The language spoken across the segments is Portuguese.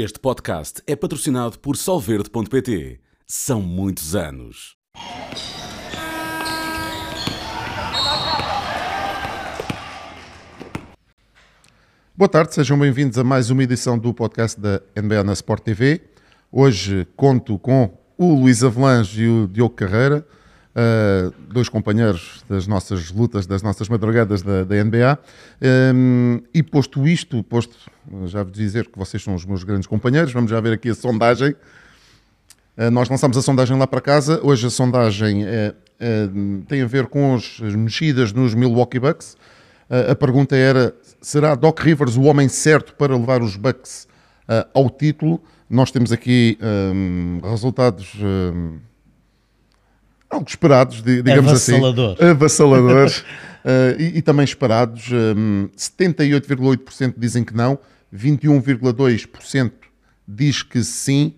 Este podcast é patrocinado por Solverde.pt. São muitos anos. Boa tarde, sejam bem-vindos a mais uma edição do podcast da NBA na Sport TV. Hoje conto com o Luís Avelange e o Diogo Carreira, uh, dois companheiros das nossas lutas, das nossas madrugadas da, da NBA. Um, e posto isto, posto já vos dizer que vocês são os meus grandes companheiros, vamos já ver aqui a sondagem. Uh, nós lançamos a sondagem lá para casa. Hoje a sondagem é, é, tem a ver com as mexidas nos Milwaukee Bucks. Uh, a pergunta era: será Doc Rivers o homem certo para levar os Bucks ao título? Nós temos aqui um, resultados um, algo esperados, digamos Avassalador. assim. Avassaladores. uh, e, e, também esperados. Um, 78,8% dizem que não, 21,2% diz que sim.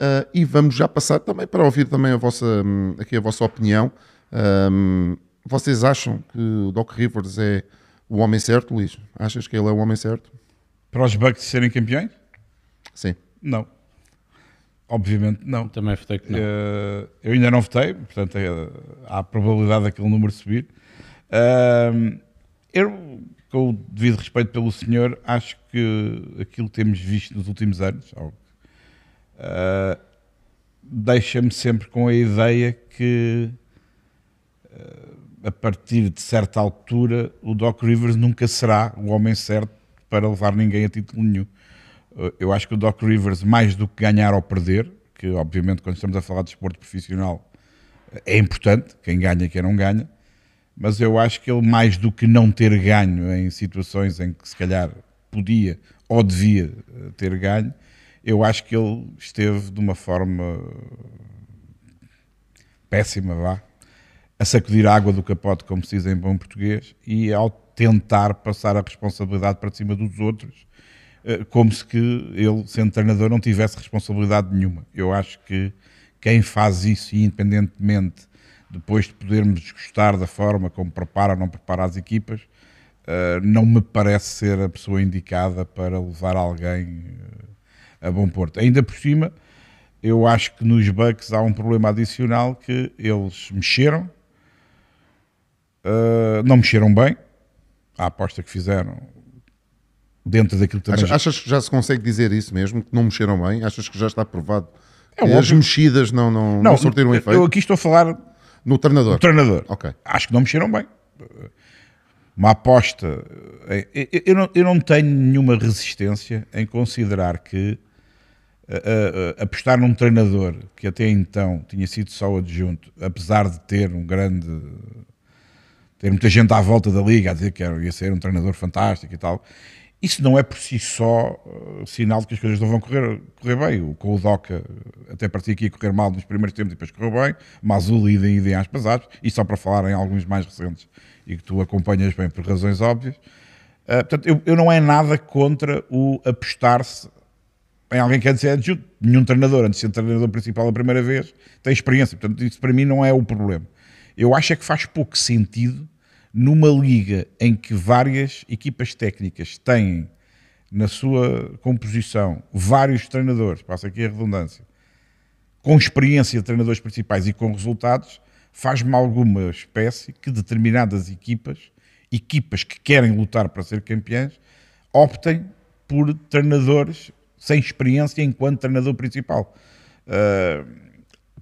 Uh, e vamos já passar também para ouvir também a vossa, um, aqui a vossa opinião. Um, vocês acham que o Doc Rivers é o homem certo, Luís? Achas que ele é o homem certo? Para os Bucks serem campeões? Sim. Não. Obviamente não. Também votei que não. Uh, eu ainda não votei, portanto é, há a probabilidade daquele número subir. Uh, eu, com o devido respeito pelo senhor, acho que aquilo que temos visto nos últimos anos uh, deixa-me sempre com a ideia que a partir de certa altura o Doc Rivers nunca será o homem certo para levar ninguém a título nenhum. Eu acho que o Doc Rivers, mais do que ganhar ou perder, que obviamente quando estamos a falar de esporte profissional é importante, quem ganha quem não ganha, mas eu acho que ele, mais do que não ter ganho em situações em que se calhar podia ou devia eh, ter ganho, eu acho que ele esteve de uma forma péssima, vá, a sacudir a água do capote, como se diz em bom português, e ao tentar passar a responsabilidade para cima dos outros, eh, como se que ele, sendo treinador, não tivesse responsabilidade nenhuma. Eu acho que quem faz isso, independentemente depois de podermos gostar da forma como prepara ou não prepara as equipas, eh, não me parece ser a pessoa indicada para levar alguém eh, a bom porto. Ainda por cima, eu acho que nos Bucks há um problema adicional que eles mexeram, não mexeram bem, a aposta que fizeram dentro daquilo que também... Achas que já se consegue dizer isso mesmo, que não mexeram bem? Achas que já está provado é que as mexidas não, não, não, não sortiram efeito? Eu aqui estou a falar... No treinador? No treinador. Ok. Acho que não mexeram bem. Uma aposta... Eu não, eu não tenho nenhuma resistência em considerar que a, a, apostar num treinador que até então tinha sido só adjunto, apesar de ter um grande ter muita gente à volta da liga a dizer que ia ser um treinador fantástico e tal. Isso não é por si só uh, sinal de que as coisas não vão correr, correr bem. O, com o Doca até parecia que ia correr mal nos primeiros tempos e depois correu bem. Mazul e idem, aspas, aspas. E só para falar em alguns mais recentes e que tu acompanhas bem por razões óbvias. Uh, portanto, eu, eu, não é nada contra o apostar-se em alguém que antes é adjunto. Nenhum treinador, antes de ser treinador principal a primeira vez, tem experiência. Portanto, isso para mim não é o problema. Eu acho é que faz pouco sentido numa liga em que várias equipas técnicas têm na sua composição vários treinadores, passa aqui a redundância, com experiência de treinadores principais e com resultados, faz-me alguma espécie que determinadas equipas, equipas que querem lutar para ser campeãs, optem por treinadores sem experiência enquanto treinador principal. Uh,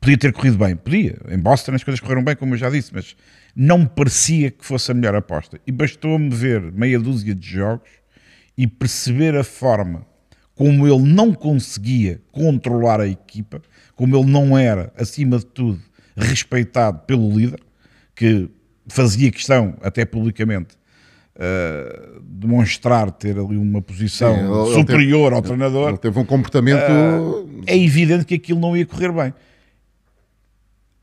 podia ter corrido bem, podia. Em Boston as coisas correram bem, como eu já disse, mas não parecia que fosse a melhor aposta. E bastou-me ver meia dúzia de jogos e perceber a forma como ele não conseguia controlar a equipa, como ele não era, acima de tudo, respeitado pelo líder, que fazia questão, até publicamente, uh, demonstrar ter ali uma posição Sim, ele, superior ele teve, ao treinador. Ele teve um comportamento. Uh, é evidente que aquilo não ia correr bem.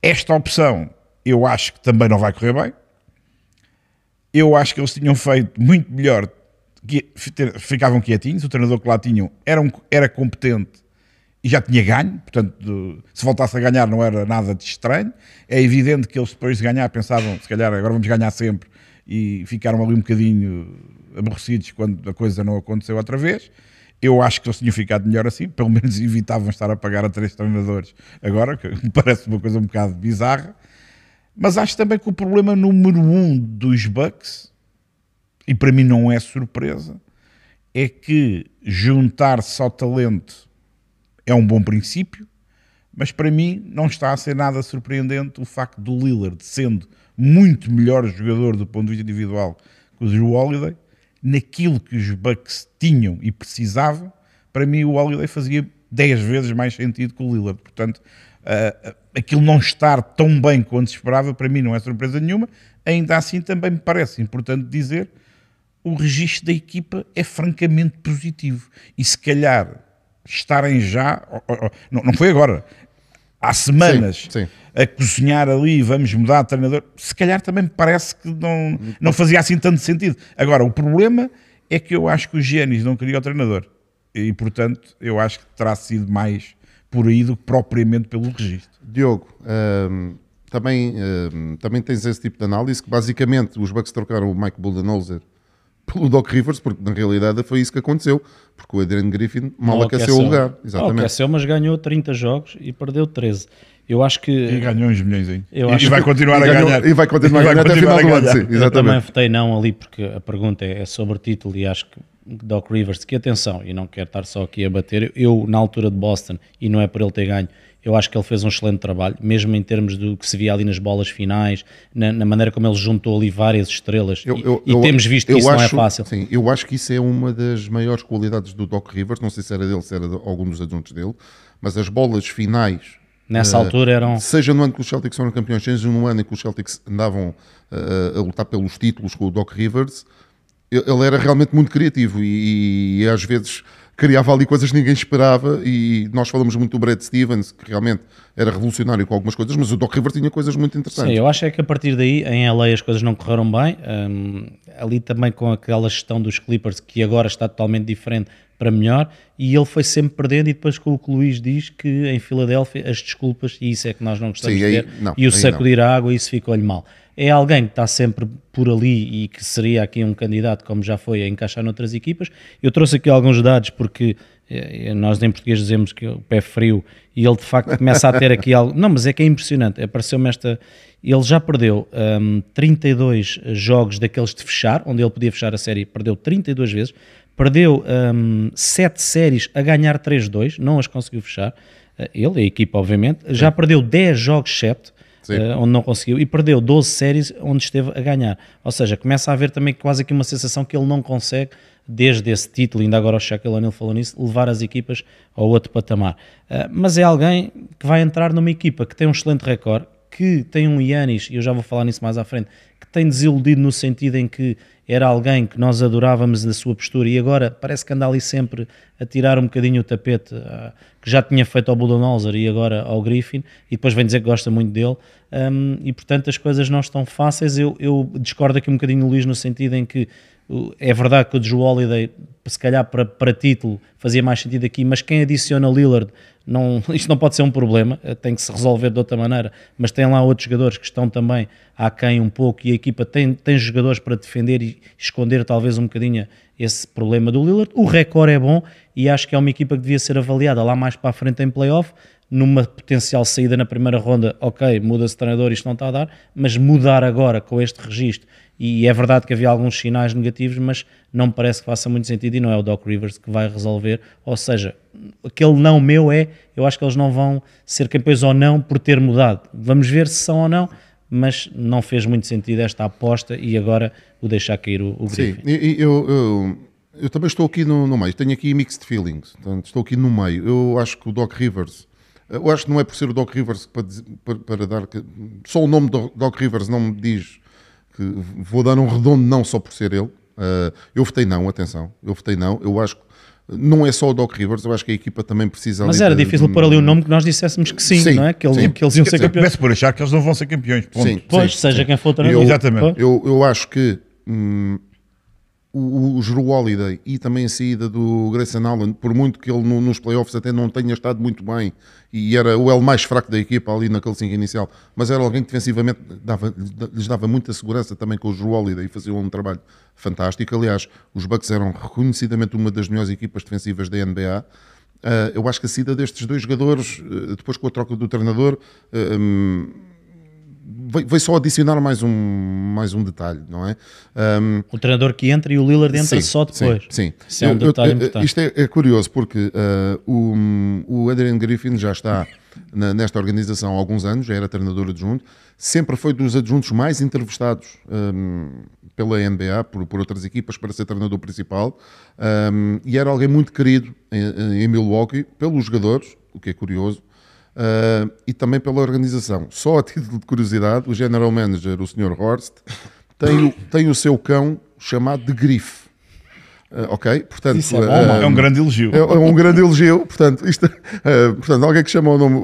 Esta opção eu acho que também não vai correr bem. Eu acho que eles tinham feito muito melhor, ficavam quietinhos, o treinador que lá tinham era, um, era competente e já tinha ganho, portanto, se voltasse a ganhar não era nada de estranho. É evidente que eles depois de ganhar pensavam, se calhar agora vamos ganhar sempre, e ficaram ali um bocadinho aborrecidos quando a coisa não aconteceu outra vez. Eu acho que eles tinham ficado melhor assim, pelo menos evitavam estar a pagar a três treinadores agora, que me parece uma coisa um bocado bizarra. Mas acho também que o problema número um dos Bucks, e para mim não é surpresa, é que juntar só talento é um bom princípio, mas para mim não está a ser nada surpreendente o facto do Lillard, sendo muito melhor jogador do ponto de vista individual que o Drew Holiday, naquilo que os Bucks tinham e precisavam, para mim o Holiday fazia 10 vezes mais sentido que o Lillard. Portanto, uh, aquilo não estar tão bem quanto se esperava, para mim não é surpresa nenhuma. Ainda assim, também me parece importante dizer o registro da equipa é francamente positivo. E se calhar estarem já, não, não foi agora, há semanas sim, sim. a cozinhar ali, vamos mudar de treinador, se calhar também me parece que não, não fazia assim tanto sentido. Agora, o problema é que eu acho que o Giannis não queria o treinador. E, portanto, eu acho que terá sido mais por aí do que propriamente pelo registro. Diogo, hum, também, hum, também tens esse tipo de análise, que basicamente os Bucks trocaram o Mike Budenholzer pelo Doc Rivers, porque na realidade foi isso que aconteceu, porque o Adrian Griffin mal aqueceu, aqueceu, o lugar. Exatamente. aqueceu, mas ganhou 30 jogos e perdeu 13. Eu acho que. E ganhou uns milhões, hein? Eu e, acho vai continuar a ganhar. E vai continuar a ganhar até o final do ano, sim, exatamente. Eu também votei não ali, porque a pergunta é sobre título e acho que Doc Rivers, que atenção, e não quero estar só aqui a bater, eu na altura de Boston, e não é por ele ter ganho, eu acho que ele fez um excelente trabalho, mesmo em termos do que se via ali nas bolas finais, na, na maneira como ele juntou ali várias estrelas. Eu, eu, e, eu, temos visto que isso acho, não é fácil. Sim, eu acho que isso é uma das maiores qualidades do Doc Rivers. Não sei se era dele, se era de algum dos adjuntos dele, mas as bolas finais. Nessa uh, altura eram. Seja no ano que os Celtics foram campeões, seja no ano em que os Celtics andavam uh, a lutar pelos títulos com o Doc Rivers, ele era realmente muito criativo e, e às vezes criava ali coisas que ninguém esperava e nós falamos muito do Brad Stevens, que realmente era revolucionário com algumas coisas, mas o Doc River tinha coisas muito interessantes. Sim, eu acho é que a partir daí, em LA as coisas não correram bem, um, ali também com aquela gestão dos Clippers, que agora está totalmente diferente para melhor, e ele foi sempre perdendo, e depois com o que o Luís diz, que em Filadélfia as desculpas, e isso é que nós não gostamos Sim, aí, de ver, não, e o sacudir não. a água, isso ficou-lhe mal é alguém que está sempre por ali e que seria aqui um candidato, como já foi, a encaixar noutras equipas. Eu trouxe aqui alguns dados porque eh, nós em português dizemos que o pé frio e ele de facto começa a ter aqui algo. Não, mas é que é impressionante. Apareceu-me esta. Ele já perdeu um, 32 jogos daqueles de fechar, onde ele podia fechar a série, perdeu 32 vezes. Perdeu um, 7 séries a ganhar 3-2, não as conseguiu fechar. Eh, ele, a equipa, obviamente. Já perdeu 10 jogos 7 uh, onde não conseguiu, e perdeu 12 séries onde esteve a ganhar. Ou seja, começa a haver também quase aqui uma sensação que ele não consegue, desde esse título, ainda agora o Shaquille O'Neal falou nisso, levar as equipas ao outro patamar. Uh, mas é alguém que vai entrar numa equipa que tem um excelente recorde, que tem um Yanis, e eu já vou falar nisso mais à frente, que tem desiludido no sentido em que era alguém que nós adorávamos na sua postura e agora parece que anda ali sempre a tirar um bocadinho o tapete, uh, que já tinha feito ao Budenholzer e agora ao Griffin, e depois vem dizer que gosta muito dele, um, e portanto as coisas não estão fáceis. Eu, eu discordo aqui um bocadinho, Luís, no sentido em que é verdade que o Drew Holiday, se calhar para, para título, fazia mais sentido aqui, mas quem adiciona Lillard, não, isto não pode ser um problema, eh, tem que se resolver de outra maneira, mas tem lá outros jogadores que estão também aquém um pouco e a equipa tem, tem jogadores para defender e esconder talvez um bocadinho esse problema do Lillard. O recorde é bom e acho que é uma equipa que devia ser avaliada lá mais para a frente em playoff, numa potencial saída na primeira ronda, ok, muda-se treinador, isto não está a dar, mas mudar agora com este registro, e é verdade que havia alguns sinais negativos, mas não me parece que faça muito sentido e não é o Doc Rivers que vai resolver, ou seja, aquele não meu é, eu acho que eles não vão ser campeões ou não por ter mudado, vamos ver se são ou não, mas não fez muito sentido esta aposta e agora o deixar cair o, o Griffin. Sim, eu, eu, eu, também estou aqui no, no meio, tenho aqui mixed feelings, portanto, estou aqui no meio, eu acho que o Doc Rivers eu acho que não é por ser o Doc Rivers para, para, para dar. Só o nome do Doc Rivers não me diz que vou dar um redondo não só por ser ele. Uh, eu votei não, atenção. Eu votei não. Eu acho que não é só o Doc Rivers, eu acho que a equipa também precisa. Mas era de, difícil de... pôr ali o um nome que nós dissessemos que sim, sim não é? Que, ele, que eles iam ser campeões. Começo por achar que eles não vão ser campeões. Ponto. Sim, pois, sim, seja quem for o treinador. Exatamente. Eu, eu acho que hum, o, o Drew Holiday e também a saída do Grayson Allen, por muito que ele no- nos playoffs até não tenha estado muito bem e era o L mais fraco da equipa ali naquele 5 inicial, mas era alguém que defensivamente dava- lhes dava muita segurança também com o Drew Holiday e fazia um trabalho fantástico. Aliás, os Bucks eram reconhecidamente uma das melhores equipas defensivas da NBA. Ah, eu acho que a saída destes dois jogadores, eh, depois com a troca do treinador, eh, hum, veio só adicionar mais um, mais um detalhe, não é? Um, O treinador que entra e o Lillard entra só depois. Sim, sim. Isso é um Eu-. Isto é, é curioso porque uh, o, o Adrian Griffin já está na- nesta organização há alguns anos, já era treinador adjunto, sempre foi dos adjuntos mais entrevistados um, pela NBA, por, por outras equipas, para ser treinador principal, um, e era alguém muito querido em, em Milwaukee pelos jogadores, o que é curioso, Uh, e também pela organização. Só a título de curiosidade, o general manager, o Sr. Horst, tem o, tem o seu cão chamado de Grife. Uh, ok? Portanto, Isso é bom, uh. É um grande elogio. é, é um grande elogio, portanto, isto, eh, portanto alguém que chama o nome,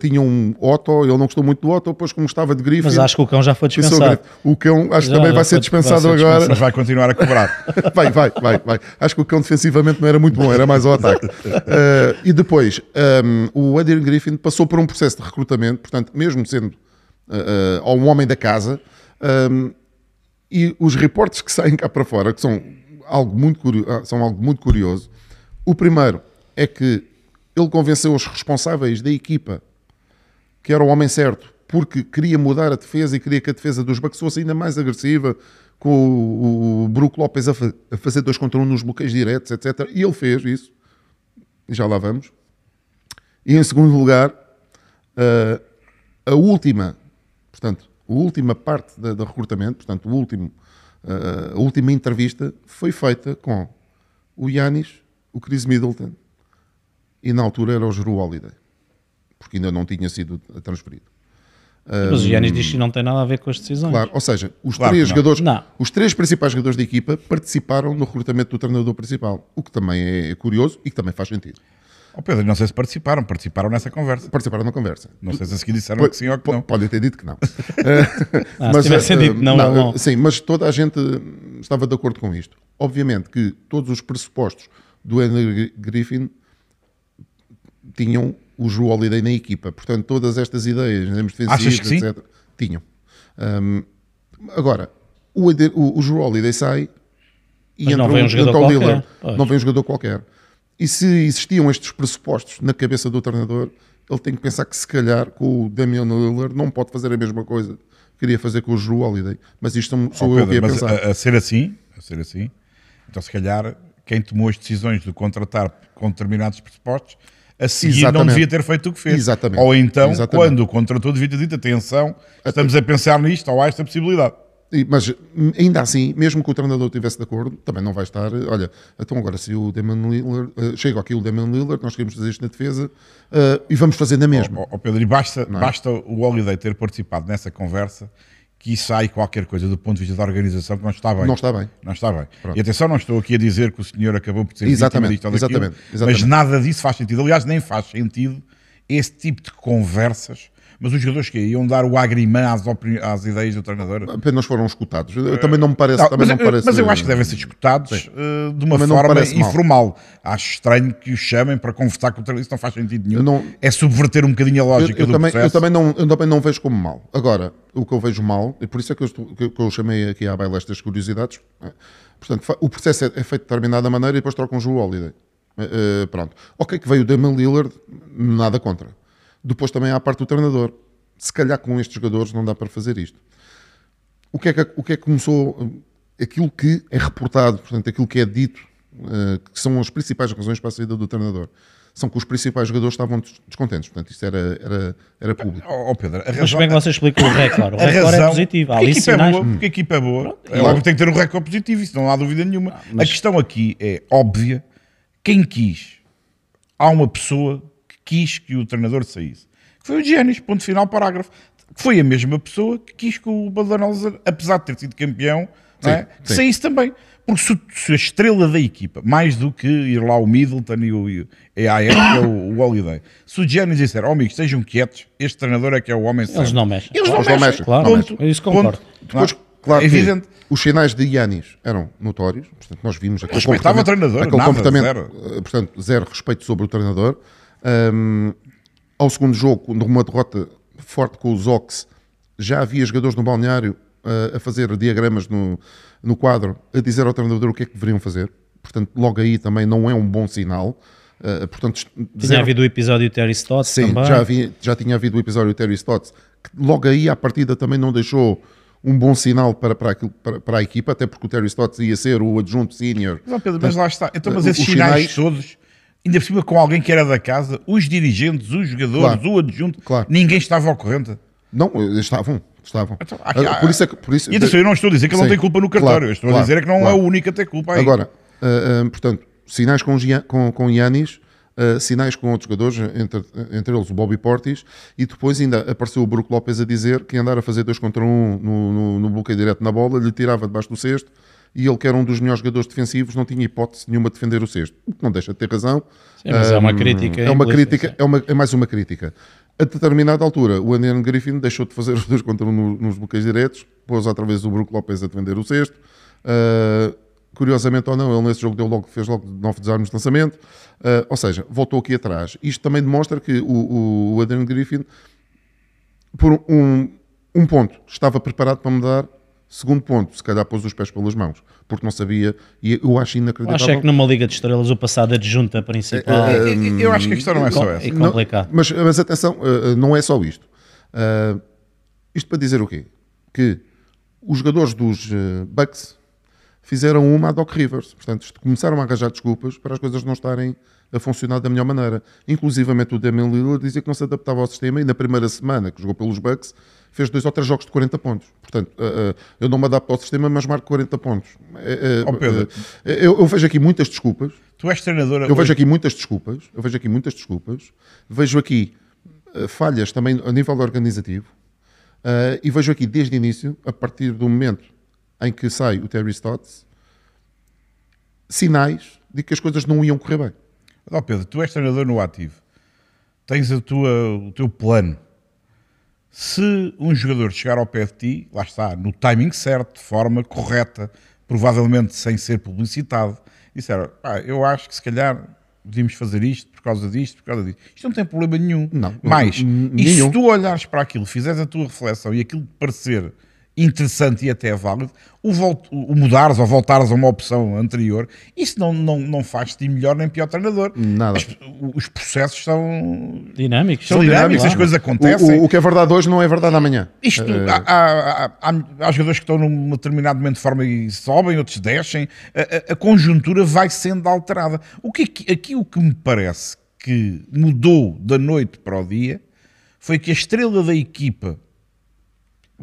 tinha um Otto, ele não gostou muito do Otto, depois como gostava de Griffin, Mas acho que o cão já foi dispensado. O cão acho que também vai ser foi- dispensado vai ser agora, Mas vai continuar a cobrar. vai, vai, vai, vai. Acho que o cão defensivamente não era muito bom, era mais ao ataque. E depois, um, o Adrian Griffin passou por um processo de recrutamento, portanto, mesmo sendo um homem da casa, um, e os reportes que saem cá para fora, que são algo muito, curio- ah, são algo muito curioso. O primeiro é que ele convenceu os responsáveis da equipa que era o homem certo, porque queria mudar a defesa e queria que a defesa dos Bucks fosse ainda mais agressiva, com o, o Brook Lopes a, fa- a fazer dois contra um nos bloqueios diretos, etc. E ele fez isso. Já lá vamos. E em segundo lugar, ah, a última, portanto, a última parte do recrutamento, portanto, o último, ah, a última entrevista foi feita com o Yanis, o Chris Middleton e na altura era o Drew Holiday, porque ainda não tinha sido transferido. Mas o Giannis diz que não tem nada a ver com as decisões. Claro, ou seja, os Claro três jogadores, Não. os três principais jogadores da equipa participaram no recrutamento do treinador principal, o que também é curioso e que também faz sentido. Ó Pedro, não sei se participaram, participaram nessa conversa. Participaram na conversa. Não sei se a seguir disseram Po- que sim ou que não. Podem ter dito que não. Ah, se tivessem eh, dito não, não, não. eh, Sim, mas toda a gente estava de acordo com isto. Obviamente que todos os pressupostos do Andrew Griffin tinham o Drew Holiday na equipa. Portanto, todas estas ideias, em termos defensivos, Achas que sim? etc., tinham. Ahm, agora, o, o, o Drew Holiday sai e Mas entra, não vem um o- jogador qualquer. Não vem um jogador qualquer. E se existiam estes pressupostos na cabeça do treinador, ele tem que pensar que se calhar com o Damian Lillard não pode fazer a mesma coisa que queria fazer com o Drew Holiday. Mas isto sou, sou Ó eu que ia Pedro, mas pensar. a, a ser assim, a ser assim, então se calhar quem tomou as decisões de contratar com determinados pressupostos, a seguir não Exatamente. devia ter feito o que fez. Exatamente. Ou então, Exatamente. quando o contratou, devia ter dito atenção, estamos a pensar nisto ou há esta possibilidade. Mas hum, ainda assim, mesmo que o treinador estivesse de acordo, também não vai estar. eh, Olha, então agora se o Damian Lillard eh, chega aqui o Damian Lillard, nós queremos fazer isto na defesa eh, e vamos fazer na mesma. Ó ó Pedro, e basta, é? basta o Holiday ter participado nessa conversa que sai qualquer coisa do ponto de vista da organização que não está bem. Não está bem. Não está bem. Pronto. E atenção, não estou aqui a dizer que o senhor acabou por ser Exatamente, disto ou daquilo, exatamente, exatamente. mas nada disso faz sentido. Aliás, nem faz sentido esse tipo de conversas. Mas os jogadores que iam dar o agrimã às, às ideias do treinador. Apenas foram escutados. Eu- Também não me parece. Não, mas, não me parece mas eu acho que devem ser escutados eh, de uma Também forma parece mal. informal. Acho estranho que os chamem para conversar com o treinador. Isso não faz sentido nenhum. Eu não- É subverter um bocadinho a Eu, lógica eu do também, eu, processo. também não, eu também não vejo como mal. Agora, o que eu vejo mal, e por isso é que eu, estou- que eu- que eu chamei aqui à baila estas curiosidades, portanto, o processo é, é feito de determinada maneira e depois trocam o Holiday. Eh, eh, pronto. Ok, que veio o Damian Lillard, nada contra. Depois também há a parte do treinador. Se calhar com estes jogadores não dá para fazer isto. O que é que, o que, é que começou? eh, Aquilo que é reportado, portanto, aquilo que é dito, eh, que são as principais razões para a saída do treinador, são que os principais jogadores estavam des- descontentes. Portanto, isto era, era, era público. Ó, Pedro, a Mas razão, como é que você explica o recorde? O a recorde é razão- positivo. Porque a é sinais. boa, porque a equipa é boa. É Claro. óbvio que tem que ter um recorde positivo, isso não há dúvida nenhuma. A questão aqui é óbvia. Quem quis? Há uma pessoa quis que o treinador saísse. Que foi o Giannis, ponto final, parágrafo. Que foi a mesma pessoa que quis que o Badenholzer, apesar de ter sido campeão, não é? sim. saísse também. Porque se, se a estrela da equipa, mais do que ir lá o Middleton e o, e a época é o, o Holiday, se o Giannis disser, oh amigos, estejam quietos, este treinador é que é o homem certo. Eles não mexem. Eles não Eles não mexem. mexem, Claro, Ponto. é isso concordo. Ponto. Depois, Não? Claro é que evidente. os sinais de Yanis eram notórios, portanto, nós vimos aquele Respeitava o comportamento- treinador, aquele nada, comportamento, zero. eh, portanto, zero respeito sobre o treinador. Ahm, ao segundo jogo, numa derrota forte com os Ox, já havia jogadores no balneário eh, a fazer diagramas no, no quadro, a dizer ao treinador o que é que deveriam fazer. Portanto, logo aí também não é um bom sinal. Eh, portanto, Tinha dizer- havido o episódio Terry Stott Sim, também. já, havia, já tinha havido o episódio Terry Stotts, que logo aí à partida também não deixou um bom sinal para, para, aquilo- para, para a equipa, até porque o Terry Stotts ia ser o adjunto senior. Mas, Pedro, mas lá está. Então, mas Os esses sinais, sinais- todos, ainda por cima com alguém que era da casa, os dirigentes, os jogadores, Claro. o adjunto, Claro. ninguém estava ao corrente. Não, estavam, estavam. Então, há- há- por isso é que, por isso, E atenção, eu não estou a dizer que ele não tem culpa no cartório, claro, eu estou a dizer é que não é o único a ter culpa aí. Agora, ah, ah, portanto, sinais com, com, com Yanis, ah, sinais com outros jogadores, entre, entre eles o Bobby Portis, e depois ainda apareceu o Brook Lopes a dizer que andar a fazer dois contra um no, no, no bloqueio direto na bola, lhe tirava debaixo do cesto, e ele, que era um dos melhores jogadores defensivos, não tinha hipótese nenhuma de defender o cesto. O que não deixa de ter razão. Sim, mas é uma crítica É uma crítica, é, uma- é mais uma crítica. A determinada altura, o Andy Griffin deixou de fazer os dois contra um no- nos bloqueios diretos, pôs outra vez o Brook Lopes a defender o cesto. Ah, curiosamente ou não, ele nesse jogo deu logo, fez logo nove desarmes de lançamento. Ah, ou seja, voltou aqui atrás. Isto também demonstra que o, o, Adrian Griffin, por um, um ponto, estava preparado para mudar. Segundo ponto, se calhar pôs os pés pelas mãos, porque não sabia, e eu acho inacreditável. Acho é que numa Liga de Estrelas o passado adjunta principal É, Eu- Eu acho que a questão não é só com- essa. Não, complicado. mas, mas atenção, uh, uh, não é só isto. Uh, isto para dizer o quê? Que os jogadores dos Bucks fizeram uma a Doc Rivers. Portanto, começaram a arranjar desculpas para as coisas não estarem a funcionar da melhor maneira. Inclusivamente o Damian Lillard dizia que não se adaptava ao sistema e na primeira semana que jogou pelos Bucks fez dois ou três jogos de 40 pontos. Portanto, uh, uh, eu não me adapto ao sistema, mas marco 40 pontos. Ó, Pedro. uh, eu, eu vejo aqui muitas desculpas. Tu és treinador. Eu vejo aqui muitas desculpas, eu vejo aqui muitas desculpas, vejo aqui eh, falhas também a nível organizativo eh, e vejo aqui desde o início, a partir do momento em que sai o Terry Stotts, sinais de que as coisas não iam correr bem. Ó Pedro, tu és treinador no ativo. Tens a tua, o teu plano. Se um jogador chegar ao pé de ti, lá está, no timing certo, de forma correta, provavelmente sem ser publicitado, disser, "Pá, eu acho que se calhar devíamos fazer isto por causa disto, por causa disto. Isto não tem problema nenhum. Não, Mas, n- e se nenhum. tu olhares para aquilo, fizeres a tua reflexão e aquilo te parecer interessante e até válido, o, volt, o mudares ou voltares a uma opção anterior, isso não, não, não faz-te melhor nem pior treinador. Nada. As- os processos são, Dinâmicos. são dinâmicos, claro. as coisas O, acontecem. o- o que é verdade hoje não é verdade amanhã. Isto, Eh, há, há- há- há jogadores que estão num determinado momento de forma e sobem, outros descem. A, a- a conjuntura vai sendo alterada. O que aqui, aqui o que me parece que mudou da noite para o dia foi que a estrela da equipa,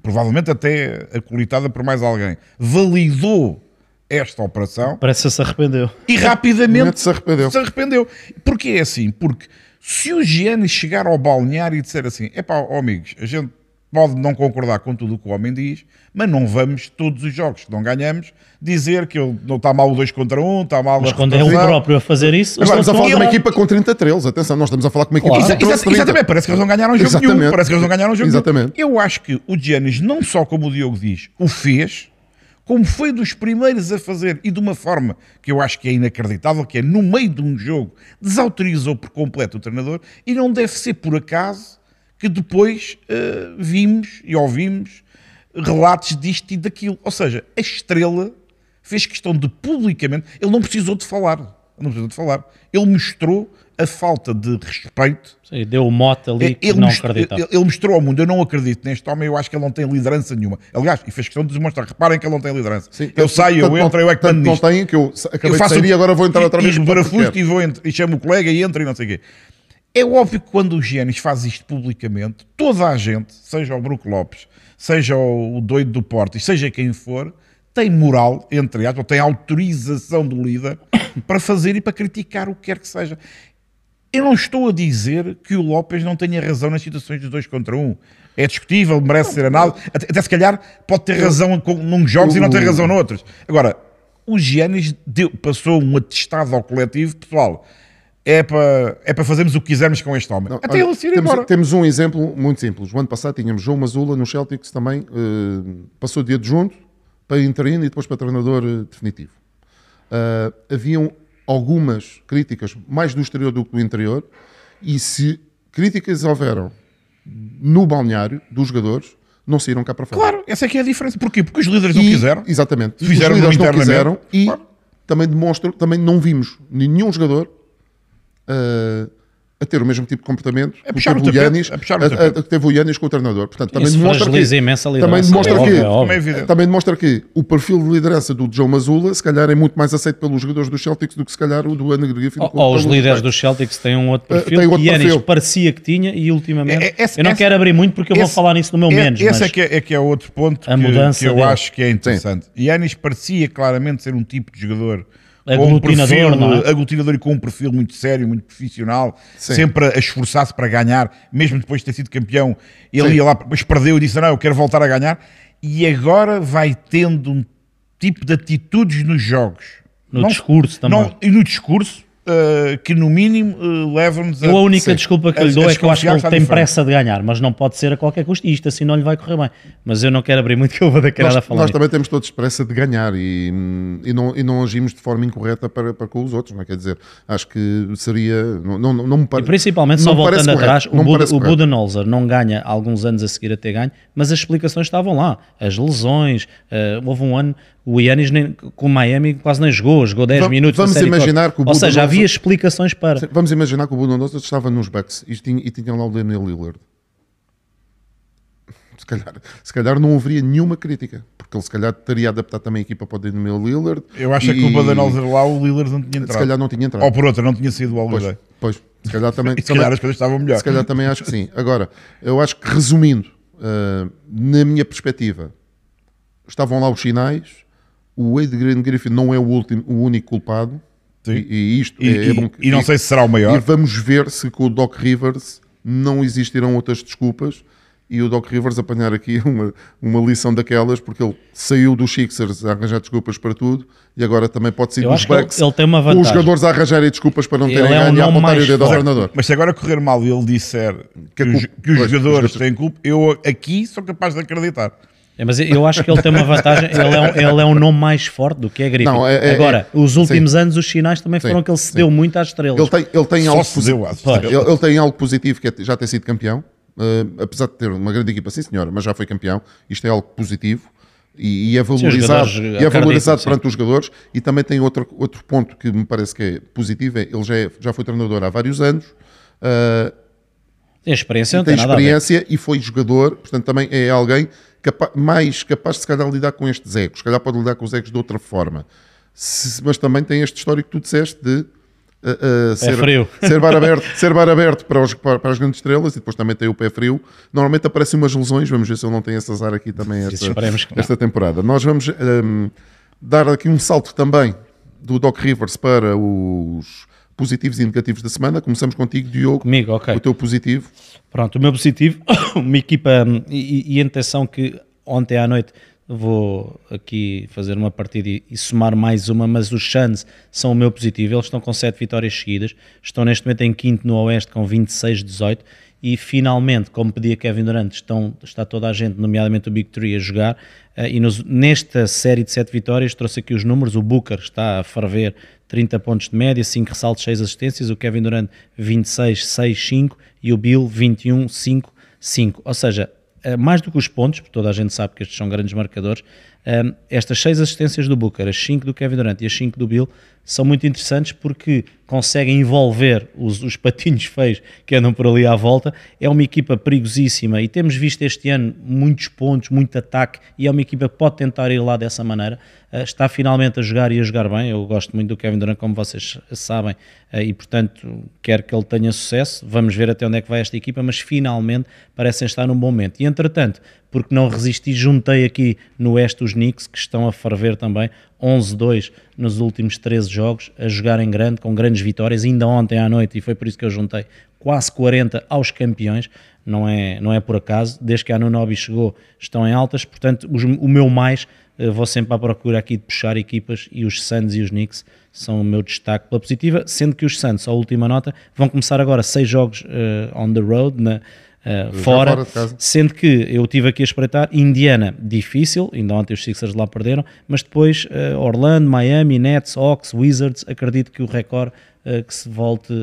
provavelmente até acolitada por mais alguém, validou esta operação Parece que se arrependeu. e rapidamente se arrependeu. se arrependeu. Porquê é assim? Porque se o Gianni chegar ao balneário e disser assim: é pá, amigos, a gente pode não concordar com tudo o que o homem diz, mas não vamos todos os jogos que não ganhamos dizer que ele não está mal o 2 contra 1, um, está mal Mas a quando é o próprio a fazer isso, Agora estamos a falar de uma equipa com 30 estrelas. Atenção, nós estamos a falar com uma equipa Claro. com Exa- 13, exa- 30. exatamente, parece que eles não ganharam jogo Exatamente. nenhum. Parece que eles não ganharam jogo Exatamente. nenhum. Eu acho que o Giannis, não só como o Diogo diz, o fez, como foi dos primeiros a fazer e de uma forma que eu acho que é inacreditável, que é no meio de um jogo, desautorizou por completo o treinador e não deve ser por acaso que depois eh, vimos e ouvimos relatos disto e daquilo. Ou seja, a estrela fez questão de publicamente, ele não precisou de falar, ele não precisou de falar, ele mostrou a falta de respeito Sim, deu o mote ali que ele, não acreditava. ele- mostrou ao mundo, eu não acredito neste homem, eu acho que ele não tem liderança nenhuma. Aliás, e fez questão de demonstrar, reparem que ele não tem liderança. Sim, eu tanto- saio, tanto eu não- entro, eu é que tanto não nisto. têm que eu acabei Eu de sair e agora vou entrar outra vez. E, e, vou entrar, e chamo o colega e entra e não sei o quê. É óbvio que quando o Giannis faz isto publicamente, toda a gente, seja o Brook Lopes, seja o doido do Porto, seja quem for, tem moral, entre aspas, ou tem autorização do líder para fazer e para criticar o que quer que seja. Eu não estou a dizer que o Lopes não tenha razão nas situações dos dois contra um. É discutível, merece ser análise. Até, até se calhar pode ter razão num jogos e não ter razão noutros. Agora, o Giannis deu- passou um atestado ao coletivo, pessoal. É para, é para fazermos o que quisermos com este homem. Não, Até olha, ele se ir temos, embora. temos um exemplo muito simples. O ano passado tínhamos João Mazula no Celtics também, eh, passou de adjunto para interino e depois para treinador eh, definitivo. Uh, haviam algumas críticas mais do exterior do que do interior, e se críticas houveram no balneário dos jogadores, não saíram cá para fora. Claro, essa é que é a diferença. Porquê? Porque os líderes não E- quiseram. Exatamente. Fizeram os líderes não quiseram e Claro. também demonstra, também não vimos nenhum jogador ah, a ter o mesmo tipo de comportamento A puxar que o teve o Yanis, a a- a- que teve o Yanis com o treinador. Portanto, também Isso demonstra que, fragiliza imenso a liderança. também demonstra é que óbvio, é é também demonstra que o perfil de liderança do Joe Mazzulla se calhar é muito mais aceito pelos jogadores dos Celtics do que se calhar o do Andrew Griffin. Ou, ou os líderes dos Celtics têm um outro Uh, perfil têm outro que Yanis parecia que tinha e ultimamente. É- é- esse- eu não esse- quero abrir muito porque eu vou Esse- falar nisso no meu é- menos. Esse mas é, que é, é que é outro ponto A que, mudança que eu dele. acho que é interessante. Yanis parecia claramente ser um tipo de jogador com um Aglutinador, perfil, não é? aglutinador e com um perfil muito sério, muito profissional, Sim. sempre a esforçar-se para ganhar, mesmo depois de ter sido campeão. Ele Sim. ia lá, depois perdeu e disse: Não, eu quero voltar a ganhar. E agora vai tendo um tipo de atitudes nos jogos. No discurso também. não- e no discurso, eh, que no mínimo eh, levam-nos a. Eu a única Sim. desculpa que lhe dou é que eu acho que ele tem diferente. pressa de ganhar, mas não pode ser a qualquer custo. E isto assim não lhe vai correr bem. Mas eu não quero abrir muito que eu vou da querada a Nós, falar. nós nisso. também temos todos pressa de ganhar e, e, não, e não agimos de forma incorreta para, para com os outros, não é? Quer dizer, acho que seria. Não, não, não me E parece. principalmente, só voltando atrás, correto, o, Bud, o. Budenholzer não ganha há alguns anos a seguir a ter ganho, mas as explicações estavam lá. As lesões, eh, houve um ano, o Yanis nem- com o Miami quase nem jogou, jogou 10 Vamos- minutos. vamos imaginar que o Ou seja, havia explicações para. Vamos imaginar que o Bruno Doncic estava nos Bucks e tinha, e tinha lá o Damian Lillard. Se calhar, se calhar não haveria nenhuma crítica, porque ele se calhar teria adaptado também a equipa para o Damian Lillard. Eu acho e- que o Badenholzer lá, o Lillard não tinha Se entrado. calhar não tinha entrado. Ou por outra, não tinha sido o Pois, Holiday. pois, se calhar também. Se calhar as coisas estavam melhor. Se calhar também acho que sim. Agora, eu acho que resumindo, ah, na minha perspectiva, estavam lá os sinais. O Adrian Griffin não é o, último, o único culpado. Sim. E, e isto E, é, é e- bom que- e não sei se será o E maior. vamos ver se com o Doc Rivers não existirão outras desculpas e o Doc Rivers apanhar aqui uma, uma lição daquelas, porque ele saiu dos Sixers a arranjar desculpas para tudo e agora também pode sair dos que ele- Bucks ele tem uma com os vantagem. jogadores a arranjarem desculpas para não Ele terem é um ganho e a nome apontarem o mais dedo ao forte. treinador. Mas se agora correr mal e ele disser que, culpa- que os pois, jogadores- têm culpa, eu aqui sou capaz de acreditar. É, mas eu acho que ele tem uma vantagem, ele é, um, ele é um nome mais forte do que é Griffin. Não, é- é- Agora, é- os últimos anos, os sinais também Sim, foram que ele sim. cedeu muito às estrelas. Ele tem, ele tem Só algo se positivo. deu às estrelas. Ele, ele tem algo positivo que é já ter sido campeão, eh, apesar de ter uma grande equipa, sim senhora, mas já foi campeão. Isto é algo positivo e, e é valorizado, jogadores e é valorizado sim. perante os jogadores. E também tem outro, outro ponto que me parece que é positivo: é, ele já, é- já foi treinador há vários anos. eh, Tem experiência, não tem experiência e foi jogador, portanto também é alguém capa- mais capaz de se calhar lidar com estes egos, se calhar pode lidar com os egos de outra forma. Se- mas também tem este histórico que tu disseste de uh, uh, ser, frio. ser bar aberto, ser bar aberto para, os- para- para as grandes estrelas e depois também tem o pé frio. Normalmente aparecem umas lesões, vamos ver se ele não tem esse azar aqui também esta, esta temporada. Nós vamos um, dar aqui um salto também do Doc Rivers para os positivos e negativos da semana. Começamos contigo, Diogo. Comigo, ok. O teu positivo. Pronto, o meu positivo, uma equipa hum, e, e atenção que ontem à noite vou aqui fazer uma partida e, e somar mais uma, mas os Suns são o meu positivo, eles estão com 7 vitórias seguidas, estão neste momento em quinto no Oeste com 26-18 e finalmente, como pedia Kevin Durant, estão, está toda a gente, nomeadamente o Big Three, a jogar eh, e nos- nesta série de 7 vitórias trouxe aqui os números, o Booker está a ferver 30 pontos de média, 5 ressaltos, 6 assistências, o Kevin Durant 26, 6, 5 e o Bill 21, 5, 5. Ou seja, eh, mais do que os pontos, porque toda a gente sabe que estes são grandes marcadores, eh, estas 6 assistências do Booker, as 5 do Kevin Durant e as 5 do Bill, são muito interessantes porque conseguem envolver os, os patinhos feios que andam por ali à volta. É uma equipa perigosíssima e temos visto este ano muitos pontos, muito ataque e é uma equipa que pode tentar ir lá dessa maneira. Eh, está finalmente a jogar e a jogar bem. Eu gosto muito do Kevin Durant, como vocês sabem, eh, e portanto quero que ele tenha sucesso. Vamos ver até onde é que vai esta equipa, mas finalmente parecem estar num bom momento. E entretanto, porque não resisti, juntei aqui no Oeste os Knicks, que estão a ferver também, 11-2 nos últimos 13 jogos, a jogar em grande, com grandes vitórias, ainda ontem à noite, e foi por isso que eu juntei quase 40 aos campeões, não é, não é por acaso, desde que a Anunobi chegou estão em altas, portanto os- o meu mais, eh, vou sempre à procura aqui de puxar equipas, e os Suns e os Knicks são o meu destaque pela positiva, sendo que os Suns, a última nota, vão começar agora seis jogos eh, on the road, na, uh, fora, fora sendo que eu tive aqui a espreitar, Indiana, difícil, ainda ontem os Sixers lá perderam, mas depois uh, Orlando, Miami, Nets, Hawks, Wizards, acredito que o recorde uh, que se volte,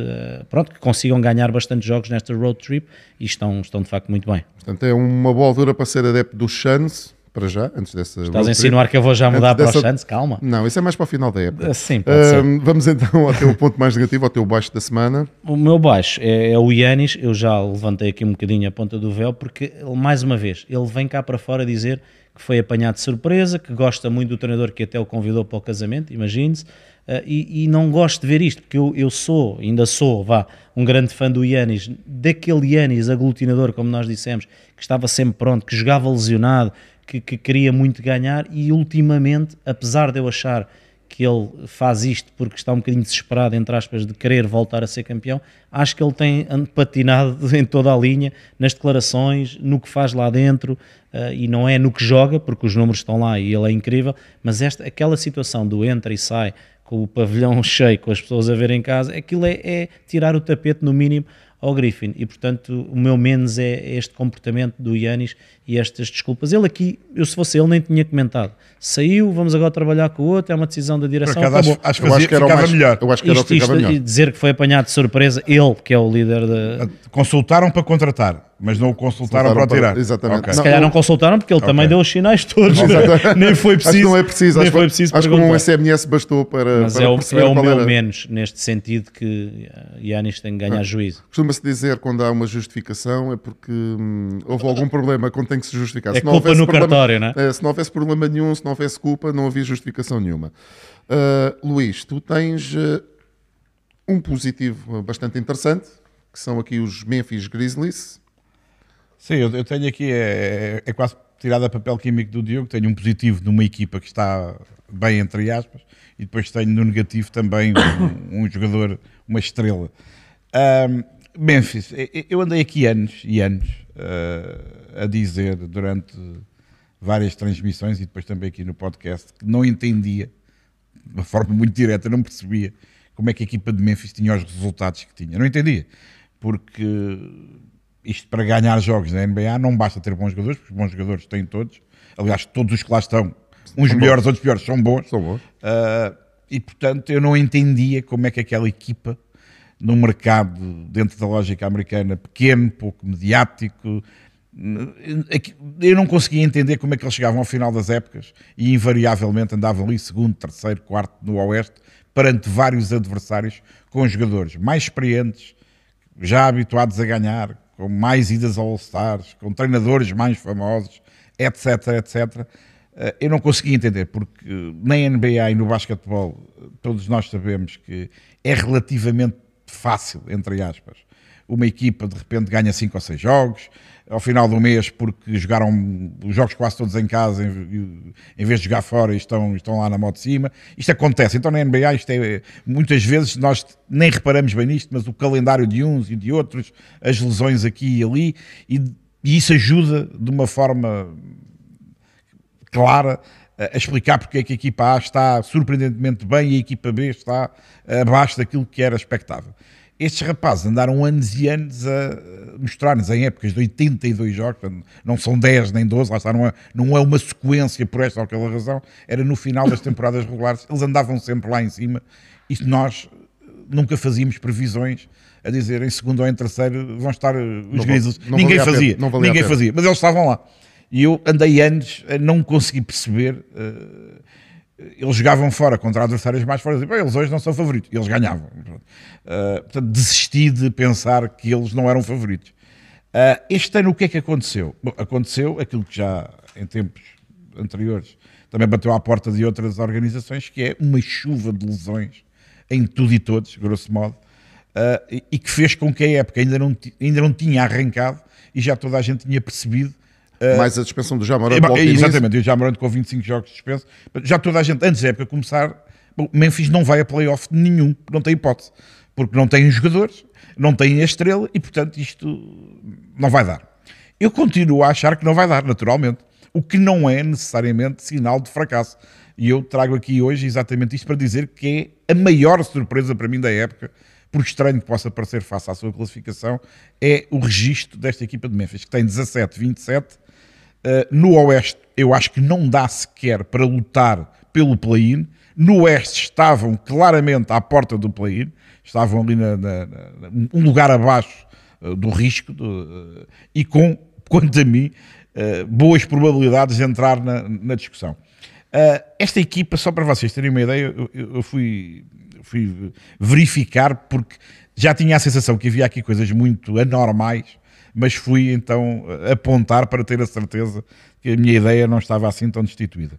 pronto, que consigam ganhar bastante jogos nesta road trip e estão, estão de facto muito bem. Portanto, é uma boa altura para ser adepto dos Suns, para já, antes dessa. Estás a insinuar que eu vou já mudar para os dessa- Suns? Calma. Não, isso é mais para o final da época. Sim, pode ser. Ahm, vamos então ao teu ponto mais negativo, ao teu baixo da semana. O meu baixo é, é o Yanis, eu já levantei aqui um bocadinho a ponta do véu, porque, ele, mais uma vez, ele vem cá para fora dizer que foi apanhado de surpresa, que gosta muito do treinador que até o convidou para o casamento, imagine-se, eh, e, e não gosto de ver isto, porque eu, eu sou, ainda sou, vá, um grande fã do Yanis, daquele Yanis aglutinador, como nós dissemos, que estava sempre pronto, que jogava lesionado, que, que queria muito ganhar, e ultimamente, apesar de eu achar que ele faz isto porque está um bocadinho desesperado, entre aspas, de querer voltar a ser campeão, acho que ele tem patinado em toda a linha, nas declarações, no que faz lá dentro, eh, e não é no que joga, porque os números estão lá e ele é incrível, mas esta, aquela situação do entra e sai, com o pavilhão cheio, com as pessoas a ver em casa, aquilo é, é tirar o tapete no mínimo ao Griffin, e portanto o meu menos é este comportamento do Yanis e estas desculpas. Ele aqui, eu se fosse ele nem tinha comentado, saiu, vamos agora trabalhar com o outro, é uma decisão da direção, acaso, acho, acho que Eu acho que era o ficava mais. melhor. Eu acho que era o Isto, que ficava isto, melhor. dizer que foi apanhado de surpresa, ele que é o líder da. Consultaram para contratar, mas não o consultaram, Consultaram para tirar. exatamente. Ok. Se Não, calhar não consultaram porque ele também deu os sinais todos. Exatamente. nem foi Acho preciso. que não é preciso. Nem Acho, foi que- preciso acho que um. SMS bastou para, Mas para é o, perceber é o meu era. menos neste sentido que Yanis tem que Ah. ganhar juízo. Costuma-se dizer quando há uma justificação é porque hum, houve algum problema quando tem que se justificar. É Se não culpa houvesse no problema- cartório, não é? É, se não houvesse problema nenhum, se não houvesse culpa, não havia justificação nenhuma. Ah, Luís, tu tens ah, um positivo bastante interessante, que são aqui os Memphis Grizzlies. Sim, eu, eu tenho aqui, é, é quase tirado a papel químico do Diogo, tenho um positivo numa equipa que está bem, entre aspas, e depois tenho no negativo também um, um jogador, uma estrela. Ahm, Memphis, e- e- eu andei aqui anos e anos ah, a dizer durante várias transmissões e depois também aqui no podcast que não entendia, de uma forma muito direta, não percebia como é que a equipa de Memphis tinha os resultados que tinha. Não entendia, porque isto para ganhar jogos na NBA não basta ter bons jogadores, porque os bons jogadores têm todos. Aliás, todos os que lá estão, uns São melhores, outros piores, são bons. São bons. Uh, e portanto eu não entendia como é que aquela equipa, num mercado dentro da lógica americana pequeno, pouco mediático, eu não conseguia entender como é que eles chegavam ao final das épocas e invariavelmente andavam ali segundo, terceiro, quarto no Oeste, perante vários adversários com jogadores mais experientes, já habituados a ganhar, com mais idas ao All-Stars, com treinadores mais famosos, etc, etc. Eh, Eu não conseguia entender, porque na NBA e no basquetebol, todos nós sabemos que é relativamente fácil, entre aspas, uma equipa de repente ganha 5 ou 6 jogos, ao final do mês, porque jogaram os jogos quase todos em casa, em, em vez de jogar fora, e estão, estão lá na moto de cima. Isto acontece. Então na NBA, isto é, muitas vezes nós nem reparamos bem nisto, mas o calendário de uns e de outros, as lesões aqui e ali, e, e isso ajuda de uma forma clara a explicar porque é que a equipa A está surpreendentemente bem e a equipa B está abaixo daquilo que era expectável. Estes rapazes andaram anos e anos a mostrar-nos em épocas de 82 jogos, não são 10 nem 12, lá está, não é, não é uma sequência por esta ou aquela razão, era no final das temporadas regulares, eles andavam sempre lá em cima e nós nunca fazíamos previsões a dizer em segundo ou em terceiro vão estar uh, os Não não Ninguém pena, fazia, não valia a ninguém pena. fazia, mas eles estavam lá. E eu andei anos a não conseguir perceber. eh, eles jogavam fora contra adversários mais fortes. Bem, eles hoje não são favoritos. E eles ganhavam. Eh, portanto, desisti de pensar que eles não eram favoritos. Eh, este ano, o que é que aconteceu? Bom, aconteceu aquilo que já em tempos anteriores também bateu à porta de outras organizações, que é uma chuva de lesões em tudo e todos, grosso modo, eh, e- e que fez com que a época ainda não, ainda não tinha arrancado e já toda a gente tinha percebido Mais a dispensão do Jamoran é, exatamente, eu já morando com 25 jogos de suspenso. Já toda a gente, antes da época começar, bom, Memphis não vai a playoff nenhum, não tem hipótese. Porque não tem jogadores, não tem a estrela e, portanto, isto não vai dar. Eu continuo a achar que não vai dar, naturalmente. O que não é necessariamente sinal de fracasso. E eu trago aqui hoje exatamente isto para dizer que é a maior surpresa para mim da época, por estranho que possa parecer face à sua classificação, é o registro desta equipa de Memphis, que tem 17-27. Uh, no Oeste, eu acho que não dá sequer para lutar pelo play-in. No Oeste estavam claramente à porta do play-in, estavam ali na, na, na, um lugar abaixo uh, do risco do, uh, e com, quanto a mim, boas probabilidades de entrar na, na discussão. esta equipa, só para vocês terem uma ideia, eu, eu fui, fui verificar porque já tinha a sensação que havia aqui coisas muito anormais, mas fui então apontar para ter a certeza que a minha ideia não estava assim tão destituída.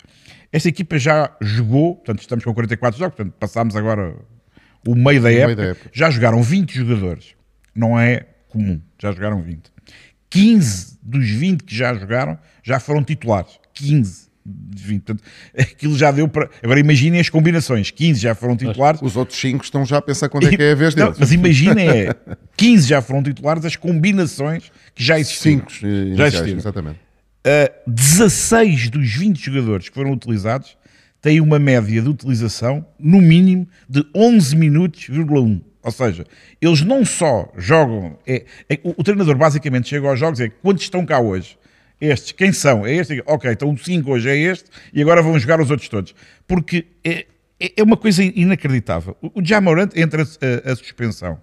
Esta equipa já jogou, portanto, estamos com 44 jogos, portanto, passámos agora o meio da, época, meio da época. Já jogaram 20 jogadores. Não é comum, já jogaram 20. 15 dos 20 que já jogaram já foram titulares. 15 20. Portanto, aquilo já deu para. Agora imaginem as combinações: 15 já foram titulares. Os outros 5 estão já a pensar quando é que é a vez deles. Não, mas imaginem, é 15 já foram titulares, as combinações que já existiam. 5 já existiram. Exatamente uh, 16 dos 20 jogadores que foram utilizados têm uma média de utilização, no mínimo, de 11 minutos, Ou seja, eles não só jogam. É, é, o, o, treinador basicamente chega aos jogos é quantos estão cá hoje? Estes, quem são? É este? Ok, então o 5 hoje é este e agora vão jogar os outros todos. Porque é, é, é uma coisa inacreditável. O, Jamorant entra a, a, a suspensão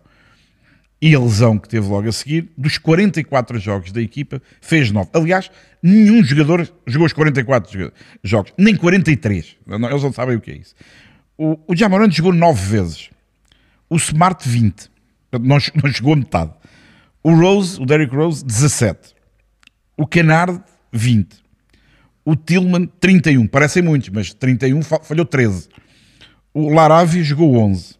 e a lesão que teve logo a seguir, dos 44 jogos da equipa, fez 9. Aliás, nenhum jogador jogou os 44 jogos, nem 43. Eles não sabem o que é isso. O, o Jamorant jogou 9 vezes. O Smart, 20. Não, não jogou metade. O Rose, o Derrick Rose, 17. O Canard, 20. O Tillman, 31. Parecem muitos, mas 31 falhou 13. O Laravi jogou 11.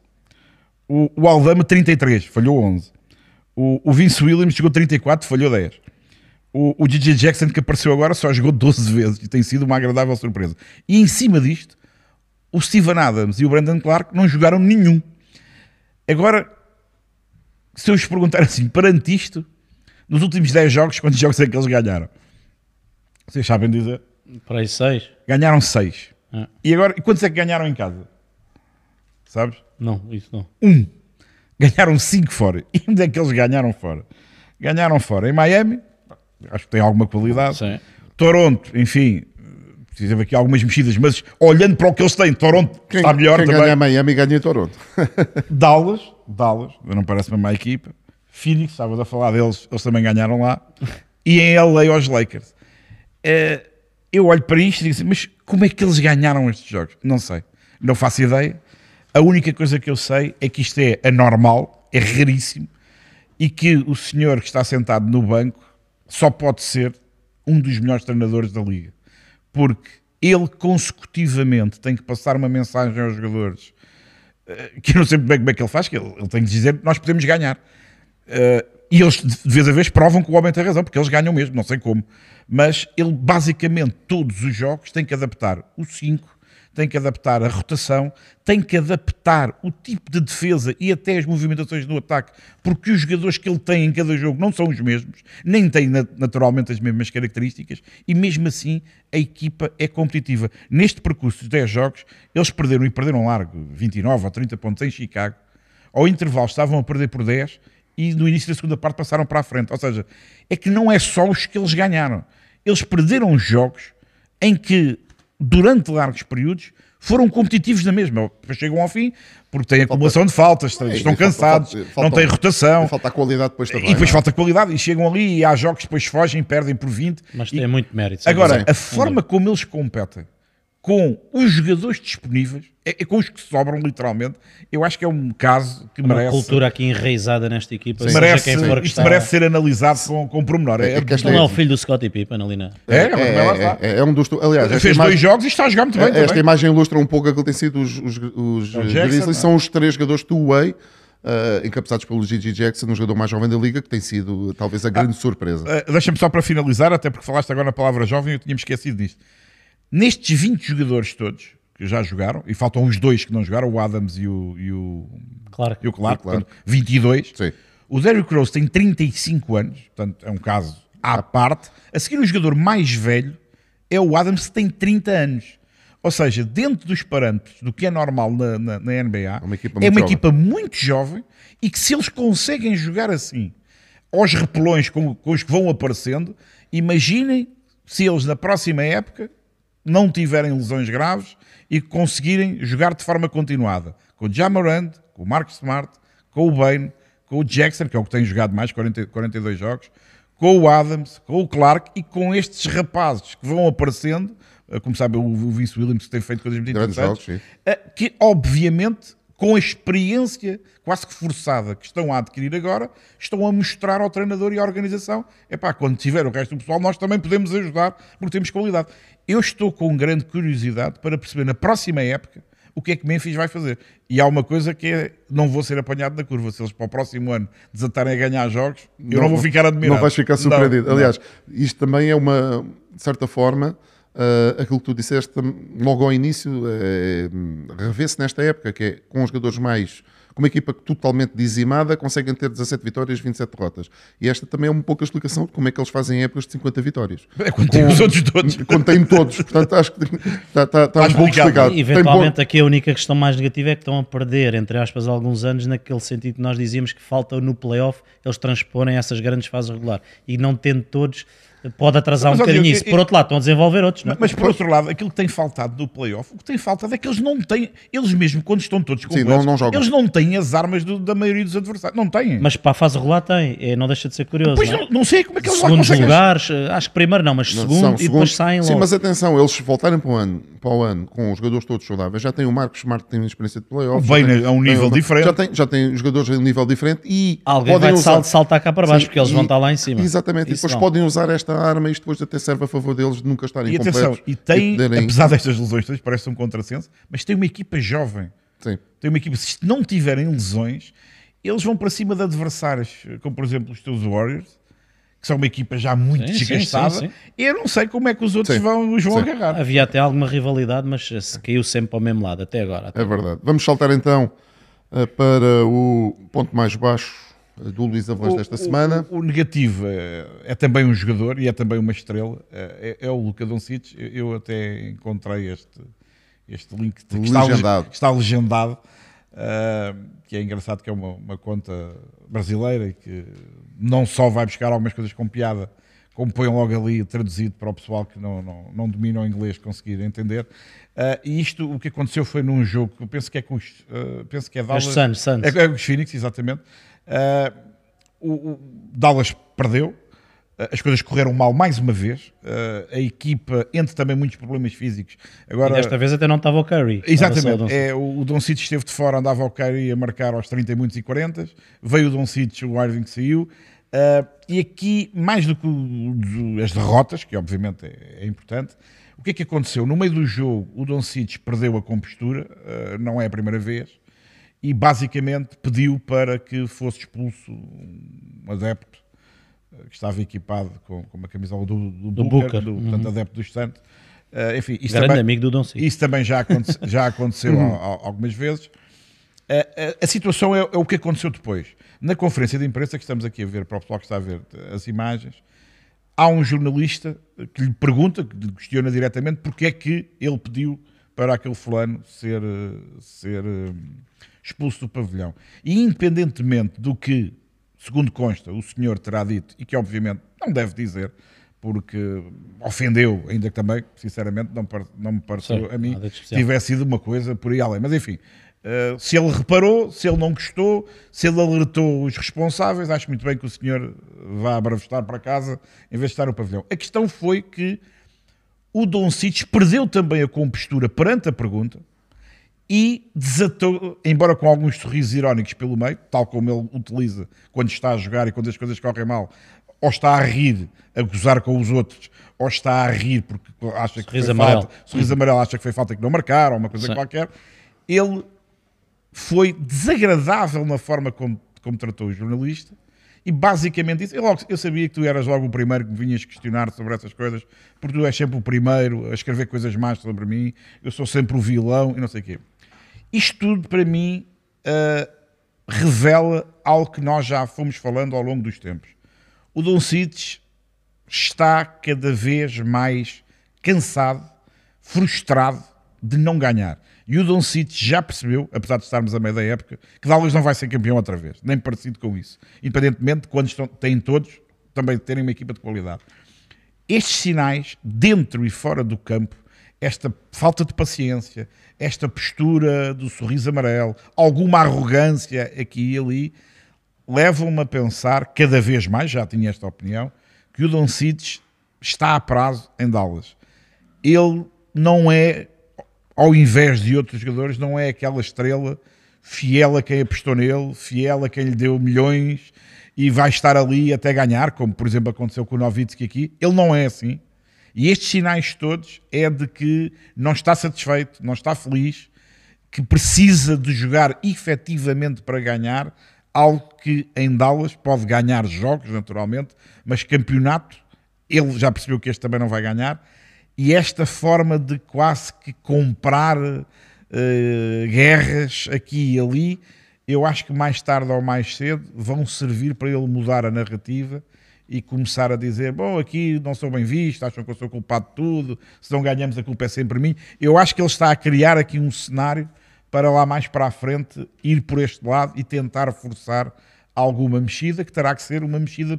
O, o Aldama, 33, falhou 11. O, o Vince Williams jogou 34, falhou 10. O, o DJ Jackson, que apareceu agora, só jogou 12 vezes e tem sido uma agradável surpresa. E em cima disto, o Steven Adams e o Brandon Clark não jogaram nenhum. Agora, se eu vos perguntar assim, perante isto, nos últimos 10 jogos, quantos jogos é que eles ganharam? Vocês sabem dizer? Para aí 6. Ganharam 6. É. E agora, e quantos é que ganharam em casa? Sabes? Não, isso não. Um. Ganharam cinco fora. E onde é que eles ganharam fora? Ganharam fora em Miami, acho que tem alguma qualidade. Sim. Toronto, enfim, teve aqui algumas mexidas, mas olhando para o que eles têm, Toronto quem, está melhor quem também. ganha Miami ganha Toronto. Dallas, Dallas, não parece uma má equipa. Phoenix, estavas a falar deles, eles também ganharam lá. E em LA aos Lakers. Uh, eu olho para isto e digo assim, mas como é que eles ganharam estes jogos? Não sei, não faço ideia. A única coisa que eu sei é que isto é anormal, é raríssimo, e que o senhor que está sentado no banco só pode ser um dos melhores treinadores da liga. Porque ele consecutivamente tem que passar uma mensagem aos jogadores eh, que eu não sei bem como é que ele faz, que ele, ele tem que dizer que nós podemos ganhar. Uh, e eles, de vez a vez, provam que o homem tem razão, porque eles ganham mesmo, não sei como. Mas ele, basicamente, todos os jogos tem que adaptar o 5 tem que adaptar a rotação, tem que adaptar o tipo de defesa e até as movimentações no ataque, porque os jogadores que ele tem em cada jogo não são os mesmos, nem têm naturalmente as mesmas características, e mesmo assim a equipa é competitiva. Neste percurso de 10 jogos, eles perderam e perderam largo 29 ou 30 pontos em Chicago. Ao intervalo estavam a perder por 10 e no início da segunda parte passaram para a frente. Ou seja, é que não é só os que eles ganharam. Eles perderam jogos em que durante largos períodos, foram competitivos na mesma. Depois chegam ao fim, porque têm acumulação de faltas, é, estão cansados, falta, falta, não têm rotação. Falta a qualidade depois também. E depois é? falta qualidade, e chegam ali e há jogos que depois fogem, perdem por 20. Mas tem muito mérito. Agora, a forma como eles competem com os jogadores disponíveis, é, é, com os que sobram literalmente, eu acho que é um caso que Uma merece. cultura aqui enraizada nesta equipa. Sim. Merece, quem for isto merece ser analisado com, com pormenor. É, é, que não é o filho do Scottie Pippen ali na. É, é, é, é, é um dos. Aliás, fez imagem, dois jogos e está a jogar muito bem. Esta também. imagem ilustra um pouco aquilo que tem sido os, os, os Grizzlies. São os três jogadores two-way. Uh, encabeçados pelo Gigi Jackson, um jogador mais jovem da liga, que tem sido talvez a grande ah, surpresa. Uh, Deixa-me só para finalizar, até porque falaste agora na palavra jovem, eu tinha-me esquecido disto. Nestes 20 jogadores todos que já jogaram, e faltam os dois que não jogaram, o Adams e o, e o Clark, e o Clark, Clark. Portanto, 22. Sim. O Derrick Rose tem 35 anos, portanto é um caso à parte. A seguir, o jogador mais velho é o Adams, que tem 30 anos. Ou seja, dentro dos parâmetros do que é normal na, na, na NBA, É uma equipa é muito uma jovem. equipa muito jovem e que se eles conseguem jogar assim, aos repelões com, com os que vão aparecendo, imaginem se eles na próxima época não tiverem lesões graves e conseguirem jogar de forma continuada. Com o Jamarand, com o Mark Smart, com o Bain, com o Jackson, que é o que tem jogado mais, 40, 42 jogos, com o Adams, com o Clark e com estes rapazes que vão aparecendo, eh, como sabe o o Vince Williams que tem feito coisas muito Grandes interessantes, jogos, eh, que obviamente com a experiência quase que forçada que estão a adquirir agora, estão a mostrar ao treinador e à organização, epá, quando tiver o resto do pessoal, nós também podemos ajudar porque temos qualidade. Eu estou com grande curiosidade para perceber na próxima época o que é que Memphis vai fazer. E há uma coisa que é, não vou ser apanhado na curva, se eles para o próximo ano desatarem a ganhar jogos, eu não, vou ficar admirado. Não vais ficar surpreendido. Não, não. Aliás, isto também é uma, de certa forma, ah, aquilo que tu disseste logo ao início, é, revê-se nesta época, que é com os jogadores mais. Com uma equipa totalmente dizimada, conseguem ter 17 vitórias e 27 derrotas. E esta também é um pouco a explicação de como é que eles fazem épocas de 50 vitórias. É quando tem os outros todos. Quando têm todos. Portanto, acho que está, está, está um pouco explicado. eventualmente bom- aqui a única questão mais negativa é que estão a perder, entre aspas, alguns anos naquele sentido que nós dizíamos que falta no playoff eles transporem essas grandes fases regular e não tendo todos pode atrasar Mas, um bocadinho isso. eu- Por outro lado, estão a desenvolver outros, não é? Mas por outro lado, aquilo que tem faltado no playoff, o que tem faltado é que eles não têm, eles mesmo quando estão todos completos, não- não jogam. eles não têm as armas do- da maioria dos adversários. Não têm. Mas para a fase regular tem, é, não deixa de ser curioso. Pois não é? não, sei como é que eles lá Segundos conseguem. lugares, eh, acho que primeiro não, mas Não, segundo são e depois segundos. saem Sim, logo. mas atenção, eles voltarem para o ano, para o ano com os jogadores todos saudáveis, já tem o Marcos Smart que tem uma experiência de playoff. Bain tem- a um tem nível o- diferente. Já tem, já tem jogadores a um nível diferente e Alguém podem vai usar- sal- saltar cá para baixo, Sim, porque eles e- vão estar lá em cima. Exatamente, Isso e depois podem usar esta arma e isto depois até serve a favor deles de nunca estarem E atenção, e tem, poderem- apesar destas lesões todas, parece um contrassenso, mas tem uma equipa jovem. Sim. Tem uma equipa, se não tiverem lesões, eles vão para cima de adversários, como por exemplo os teus Warriors, que são uma equipa já muito Sim, desgastada. sim, sim. E eu não sei como é que os outros Sim, vão, os vão agarrar. Havia até alguma rivalidade, mas se caiu sempre para o mesmo lado, até agora. até É verdade. Vamos saltar então eh, para o ponto mais baixo do Luís Avalanche desta semana. O, o negativo é, é também um jogador e é também uma estrela. É, é o Luka Doncic. Eu, eu até encontrei este, este link que está, Legendado. que está legendado, ah, que é engraçado que é uma, uma conta brasileira e que não só vai buscar algumas coisas com piada, como põe logo ali traduzido para o pessoal que não, não, não domina o inglês conseguir entender. Ah, e isto, o que aconteceu foi num jogo que eu penso que é com os, ah, penso que é Dallas, Suns, Suns. É, é os Phoenix, exatamente. Ah, o, o Dallas perdeu, ah, as coisas correram mal mais uma vez. Ah, a equipa, entre também muitos problemas físicos. Agora, E desta vez até não estava o Curry. o Exatamente, Doncic. é, o o Don City esteve de fora, andava ao Kyrie a marcar aos 30 e muitos e 40, veio o Don City, o Irving saiu, ah, e aqui, mais do que o- as derrotas, que obviamente é, é importante, o que é que aconteceu? No meio do jogo, o Don City perdeu a compostura, ah, não é a primeira vez, e basicamente pediu para que fosse expulso um adepto ah, que estava equipado com, com uma camisola do, do, Do Booker, Booker, do, uhum. portanto, adepto dos Santos. Ah, enfim, isso Grande também- amigo do isso também já, aconte- já aconteceu al- al- algumas vezes. A, a- a situação é, é o que aconteceu depois. Na conferência de imprensa, que estamos aqui a ver, para o pessoal que está a ver as imagens, há um jornalista que lhe pergunta, que lhe questiona diretamente, porque é que ele pediu para aquele fulano ser, eh, ser eh, expulso do pavilhão. E independentemente do que, segundo consta, o senhor terá dito, e que obviamente não deve dizer, porque ofendeu, ainda que também, sinceramente, não, não me pareceu Sim, a mim tivesse sido uma coisa por aí além. Mas enfim, eh, se ele reparou, se ele não gostou, se ele alertou os responsáveis, acho muito bem que o senhor vá abravestar para casa em vez de estar no pavilhão. A questão foi que o Dom Cites perdeu também a compostura perante a pergunta e desatou, embora com alguns sorrisos irónicos pelo meio, tal como ele utiliza quando está a jogar e quando as coisas correm mal, ou está a rir, a gozar com os outros, ou está a rir porque acha que Sorriso foi amarelo. falta, sorriso amarelo acha que foi falta que não marcaram, uma coisa Sim. qualquer. Ele foi desagradável na forma como, como tratou o jornalista e basicamente disse, eu, logo, eu sabia que tu eras logo o primeiro que me vinhas questionar sobre essas coisas, porque tu és sempre o primeiro a escrever coisas más sobre mim, eu sou sempre o vilão e não sei o quê. Isto tudo para mim ah, revela algo que nós já fomos falando ao longo dos tempos. O Don Cites está cada vez mais cansado, frustrado de não ganhar. E o Don City já percebeu, apesar de estarmos a meio da época, que Dallas não vai ser campeão outra vez, nem parecido com isso. Independentemente de quando estão, têm todos também terem uma equipa de qualidade. Estes sinais, dentro e fora do campo, esta falta de paciência, esta postura do sorriso amarelo, alguma arrogância aqui e ali, levam-me a pensar, cada vez mais, já tinha esta opinião, que o Don Cites está a prazo em Dallas. Ele não é, ao invés de outros jogadores, não é aquela estrela fiel a quem apostou nele, fiel a quem lhe deu milhões e vai estar ali até ganhar, como por exemplo aconteceu com o Novitsky aqui. Ele não é assim. E estes sinais todos é de que não está satisfeito, não está feliz, que precisa de jogar efetivamente para ganhar, algo que em Dallas pode ganhar jogos, naturalmente, mas campeonato, ele já percebeu que este também não vai ganhar, e esta forma de quase que comprar uh, guerras aqui e ali, eu acho que mais tarde ou mais cedo vão servir para ele mudar a narrativa e começar a dizer: Bom, aqui não sou bem visto, acham que eu sou culpado de tudo, se não ganhamos a culpa é sempre mim. Eu acho que ele está a criar aqui um cenário para lá mais para a frente ir por este lado e tentar forçar alguma mexida, que terá que ser uma mexida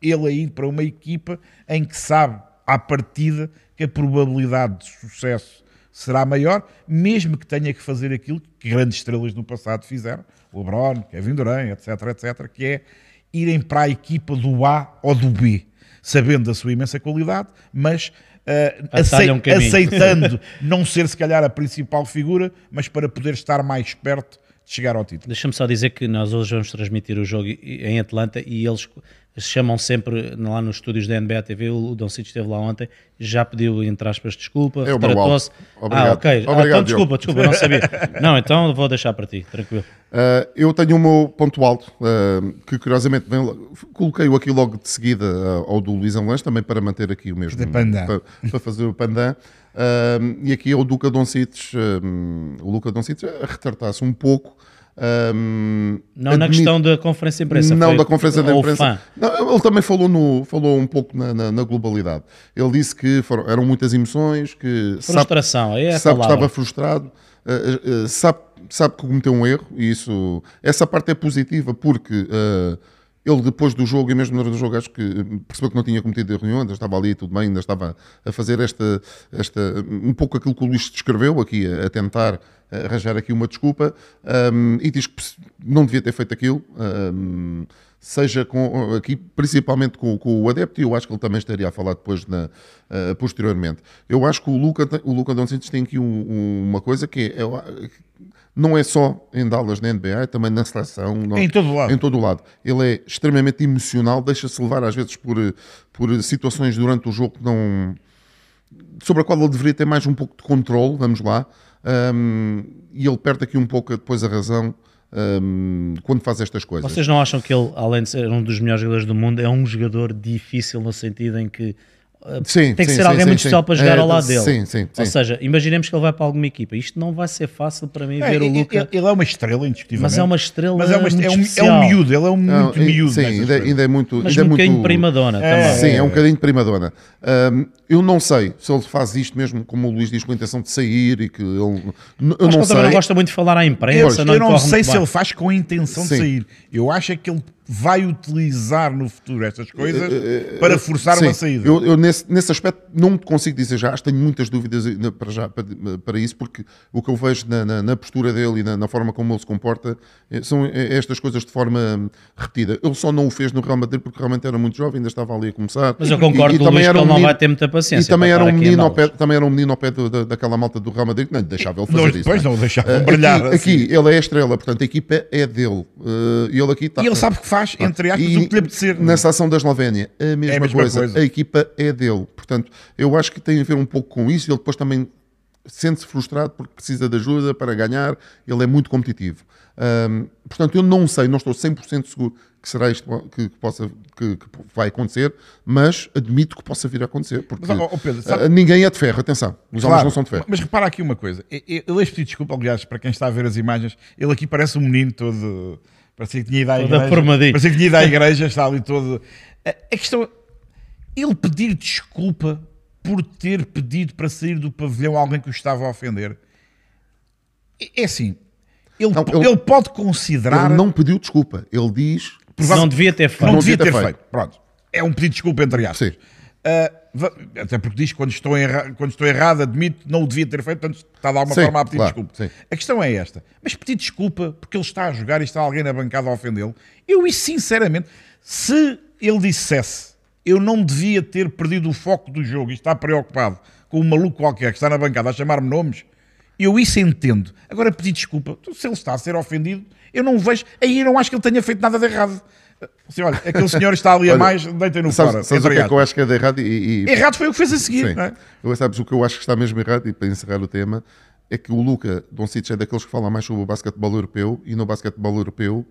ele aí para uma equipa em que sabe à partida que a probabilidade de sucesso será maior, mesmo que tenha que fazer aquilo que grandes estrelas no passado fizeram, LeBron, Kevin Durant, etc, etc, que é irem para a equipa do A ou do B, sabendo da sua imensa qualidade, mas uh, acei um aceitando não ser se calhar a principal figura, mas para poder estar mais perto de chegar ao título. Deixa-me só dizer que nós hoje vamos transmitir o jogo em Atlanta e eles chamam sempre lá nos estúdios da NBA TV, o Dom Cid esteve lá ontem, já pediu, entre aspas, desculpa, é retratou-se. Ah, ok. Obrigado, ah, então, desculpa, desculpa, não sabia. não, então vou deixar para ti, tranquilo. Uh, eu tenho o meu ponto alto, uh, que curiosamente coloquei-o aqui logo de seguida uh, ao do Luís Anlãs, também para manter aqui o mesmo. Para, para, fazer o pandan. e aqui é o Duca Doncic, o Luca Doncic a retratar-se um pouco um, não na questão da conferência de imprensa. Não, da conferência de imprensa. Não, ele também falou, no, falou um pouco na, na, na globalidade. Ele disse que foram, eram muitas emoções, que frustração, sabe, é a sabe que estava frustrado, uh, uh, sabe, sabe que cometeu um erro e isso, essa parte é positiva porque uh, ele depois do jogo e mesmo durante o jogo acho que percebeu que não tinha cometido erro nenhum, ainda estava ali tudo bem, ainda estava a fazer esta, esta um pouco aquilo que o Luís descreveu aqui, a, a tentar arranjar aqui uma desculpa um, e diz que não devia ter feito aquilo. Um, seja com, aqui, principalmente com, com, o adepto, e eu acho que ele também estaria a falar depois na, uh, posteriormente. Eu acho que o Luca, o Luca Doncic tem aqui um, uma coisa que é, é, não é só em Dallas na NBA, é também na seleção. Não, em todo lado. Em todo lado. Ele é extremamente emocional, deixa-se levar às vezes por, por situações durante o jogo que não sobre a qual ele deveria ter mais um pouco de controle, vamos lá, um, e ele perde aqui um pouco depois a razão um, quando faz estas coisas. Vocês não acham que ele, além de ser um dos melhores jogadores do mundo, é um jogador difícil no sentido em que Sim, tem que sim, ser alguém sim, muito especial para jogar é, ao lado dele. Sim, sim, Ou seja, imaginemos que ele vai para alguma equipa. Isto não vai ser fácil para mim é, ver o Luca. Ele é uma estrela, indiscutivelmente. Mas é uma estrela. Mas é, uma, é, um, é um miúdo, ele é um muito miúdo. Sim, ainda, ainda, é muito. Mas ainda um é bocadinho muito, primadona também. Sim, é um bocadinho primadona. Um, eu não sei se ele faz isto mesmo, como o Luís diz, com a intenção de sair e que ele. Eu Acho não sei. Ele não gosta muito de falar à imprensa. Eu não, eu não sei se ele faz com a intenção de sair. Eu acho é que ele vai utilizar no futuro estas coisas uh, uh, para forçar sim, uma saída. Eu, eu, nesse, nesse aspecto não consigo dizer já, tenho muitas dúvidas para, já, para, para isso, porque o que eu vejo na, na, na postura dele e na, na, forma como ele se comporta eh, são estas coisas de forma repetida. Ele só não o fez no Real Madrid porque realmente era muito jovem, ainda estava ali a começar. Mas eu concordo e, e também era um menino, ele não vai ter muita paciência. E também era, um menino ao pé, também era um menino ao pé do, da, daquela malta do Real Madrid que não deixava ele fazer não, isso. Depois não, não deixava uh, brilhar. Aqui, assim. aqui, ele é a estrela, portanto a equipa é dele. Uh, e ele aqui está. E ele sabe que faz, entre aspas, o que lhe apetecer. Nessa ação da Eslovénia, a mesma, é a mesma coisa. coisa. A equipa é dele. Portanto, eu acho que tem a ver um pouco com isso. Ele depois também sente-se frustrado porque precisa de ajuda para ganhar. Ele é muito competitivo. Um, portanto, eu não sei, não estou 100% seguro que será isto que, que possa, que, que, vai acontecer, mas admito que possa vir a acontecer, porque mas, oh, Pedro, sabe... ninguém é de ferro, atenção, os claro, homens não são de ferro. Mas repara aqui uma coisa, ele pedir desculpa, aliás, para quem está a ver as imagens, ele aqui parece um menino todo Parecia que tinha ido à igreja. Parecia que tinha ido à igreja, está ali todo. A, a questão. Ele pedir desculpa por ter pedido para sair do pavilhão alguém que o estava a ofender. É- É assim, ele, Não, ele- ele pode considerar. Ele não pediu desculpa. Ele diz. Não devia ter feito. não Não devia ter feito. Pronto. É um pedido de desculpa entre aspas. Sim. Va- até porque diz que quando estou, erra- quando estou errado, admito, não o devia ter feito, portanto está de alguma Sim, forma a pedir claro, desculpa. sim. A questão é esta: mas pedir desculpa porque ele está a jogar e está alguém na bancada a ofendê-lo? Eu, e sinceramente, se ele dissesse eu não devia ter perdido o foco do jogo e está preocupado com um maluco qualquer que está na bancada a chamar-me nomes, eu isso entendo. Agora, pedir desculpa, se ele está a ser ofendido, eu não vejo, aí eu não acho que ele tenha feito nada de errado. Assim, olha, aquele senhor está ali a Olha, mais, deitem-no Sabes, fora. sabes o entre que é que eu acho que é de errado? E, e- Errado foi o que fez a seguir. Sim. não é? Eu, sabes o que eu acho que está mesmo errado, e para encerrar o tema, é que o Luca Doncic é daqueles que fala mais sobre o basquetebol europeu e no basquetebol europeu.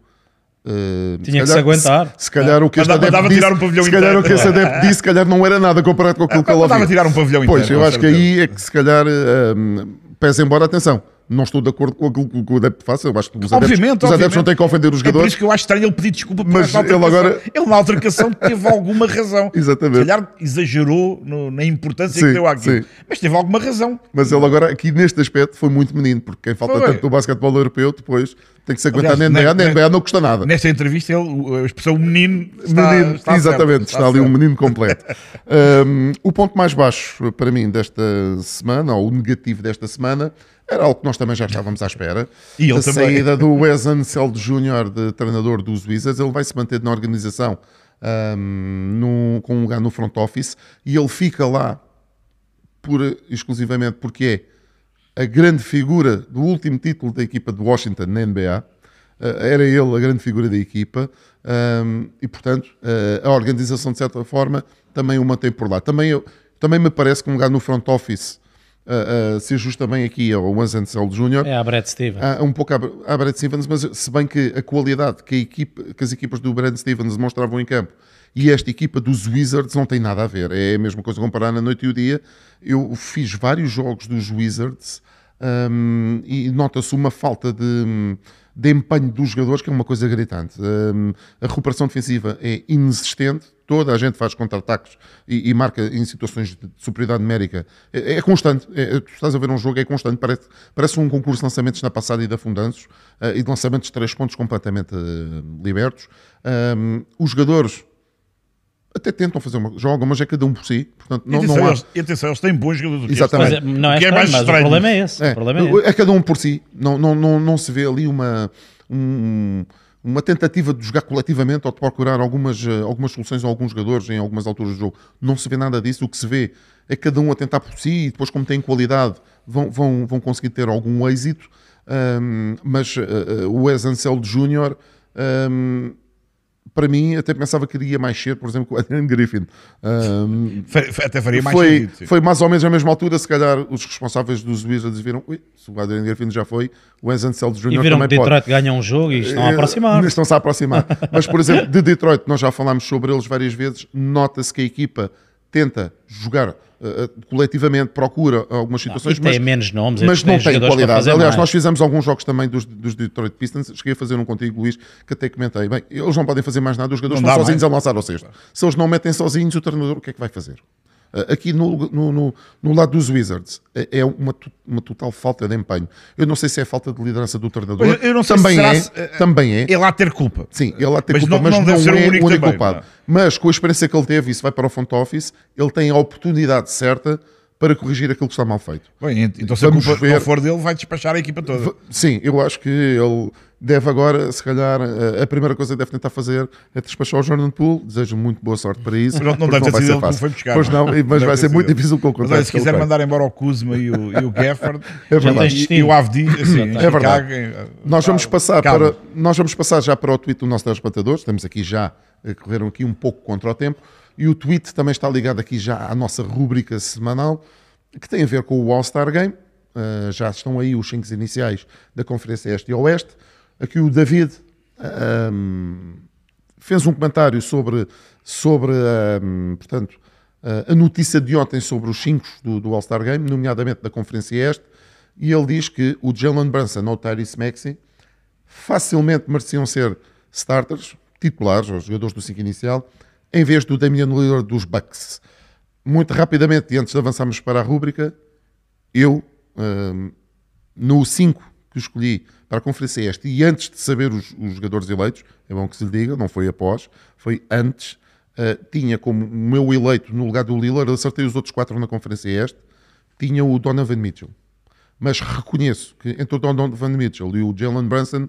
eh, Tinha que calhar- se aguentar. Se, se calhar o que este adepto disse, tirar um pavilhão se calhar inteiro. o que esse adepto disse, se calhar não era nada comparado com aquilo que ele ouvia. tirar um pavilhão Pois, inteiro, eu acho que aí é que se calhar eh, pese embora, atenção, não estou de acordo com aquilo que o adepto faça, eu acho que os adeptos, Obviamente, os adeptos não têm que ofender os É por jogadores. isso que eu acho estranho ele pedir desculpa por Mas ele agora- Ele na altercação teve alguma razão. Exatamente. Se calhar exagerou no- na importância Sim, que deu àquilo. sim. Mas teve alguma razão. Mas ele agora, aqui neste aspecto, foi muito menino, porque quem falta Foi. tanto do basquetebol europeu, depois tem que se aguentar Aliás, na NBA, na NBA não custa nada. Nesta entrevista, ele, a expressão menino está, menino, está exatamente, certo, está, ali um menino completo. Um, o ponto mais baixo para mim desta semana, ou o negativo desta semana, era algo que nós também já estávamos à espera. E a saída do Wes Anseld Jr., de treinador dos Wizards, ele vai se manter na organização um, no- com um lugar no front office e ele fica lá por, exclusivamente porque é a grande figura do último título da equipa de Washington na NBA. Eh, era ele a grande figura da equipa um, e, portanto, eh, a organização, de certa forma, também o mantém por lá. Também, eu- também me parece que um lugar no front office uh, se ajusta bem aqui ao Wes Anseld Jr. É a Brad Stevens. Ah, um pouco à, à Brad Stevens, mas se bem que a qualidade que, a equipe, que as equipas do Brad Stevens demonstravam em campo e esta equipa dos Wizards não tem nada a ver. É a mesma coisa comparar na noite e o dia. Eu fiz vários jogos dos Wizards hum, e nota-se uma falta de, de empenho dos jogadores que é uma coisa gritante. Hum, a recuperação defensiva é inexistente. Toda a gente faz contra-ataques e, e marca em situações de superioridade numérica. É, é constante. É, tu estás a ver um jogo, é constante. Parece, parece um concurso de lançamentos na passada e de afundanços eh, e de lançamentos de três pontos completamente eh, libertos. Um, os jogadores até tentam fazer uma. jogam, mas é cada um por si. Portanto, E não, atenção, não há. eles, atenção, eles têm bons jogadores. Exatamente. Mas é- não é O que é estranho, mais mas estranho. o problema é esse. É, O problema é esse. é cada um por si. Não, não, não, não se vê ali uma, um- uma tentativa de jogar coletivamente ou de procurar algumas, eh, algumas soluções a alguns jogadores em algumas alturas do jogo. Não se vê nada disso. O que se vê é cada um a tentar por si e depois, como têm qualidade, vão, vão, vão conseguir ter algum êxito. Ahm, mas eh, o Wes Anseld Jr. ahm, para mim, até pensava que iria mais cedo, por exemplo, com o Adrian Griffin. Fa- Até faria mais foi, sentido. sim. foi mais ou menos à mesma altura, se calhar os responsáveis dos Wizards viram, ui, se o Adrian Griffin já foi, o Wes Anseld Jr. E viram que também pode. Detroit ganha um jogo e estão a Eh, aproximar. Estão-se a aproximar. Mas, por exemplo, de Detroit, nós já falámos sobre eles várias vezes, nota-se que a equipa tenta jogar eh, coletivamente, procura algumas situações, tem mas, menos nomes, mas estes não tem qualidade. Aliás, mais. nós fizemos alguns jogos também dos, dos Detroit Pistons, cheguei a fazer um contigo, Luís, que até comentei, bem, eles não podem fazer mais nada, os jogadores Não estão sozinhos mais. a lançar ao cesto. Se eles não metem sozinhos, o treinador o que é que vai fazer? Eh, Aqui no, no, no, no lado dos Wizards é é uma, uma total falta de empenho. Eu não sei se é falta de liderança do treinador. Eu não sei também se será é, se- eh, também é. Ele há ter culpa. Sim, ele há ter Mas culpa, não- mas não não, ser é único o único também, culpado. não é? Mas com a experiência que ele teve, isso vai para o front office, ele tem a oportunidade certa para corrigir aquilo que está mal feito. Bem, ent- então se a Vamos culpa ver. não for dele, vai despachar a equipa toda. Sim, eu acho que ele deve agora, se calhar, eh, a primeira coisa que deve tentar fazer é despachar o Jordan Poole. Desejo muito boa sorte para isso. Não, não deve ter vai sido ser ele que foi buscar. Pois não, é? mas Deve vai ser muito difícil com o Mas olha, se quiser mandar embora o Kuzma e o, e o Gafford, É verdade. tens e, e o Avdi, assim, É verdade. Chicago, Nós vamos passar Calma. para nós vamos passar já para o tweet do nosso telespectador. Estamos aqui já a correram aqui um pouco contra o tempo e o tweet também está ligado aqui já à nossa rúbrica semanal que tem a ver com o All-Star Game. Uh, já estão aí os cinco iniciais da Conferência Este e Oeste. Aqui o David um, fez um comentário sobre, sobre um, portanto, uh, a notícia de ontem sobre os cinco do, do All-Star Game, nomeadamente da Conferência Este, e ele diz que o Jalen Brunson ou o Tyrese Maxey facilmente mereciam ser starters, titulares, os jogadores do 5 inicial, em vez do Damian Lillard dos Bucks. muito rapidamente, e antes de avançarmos para a rúbrica, eu, hum, no 5 que escolhi para a Conferência Este, e antes de saber os, os jogadores eleitos, é bom que se lhe diga, não foi após, foi antes, uh, tinha como meu eleito no lugar do Lillard, acertei os outros quatro na Conferência Este, tinha o Donovan Mitchell. Mas reconheço que entre o Donovan Mitchell e o Jalen Brunson,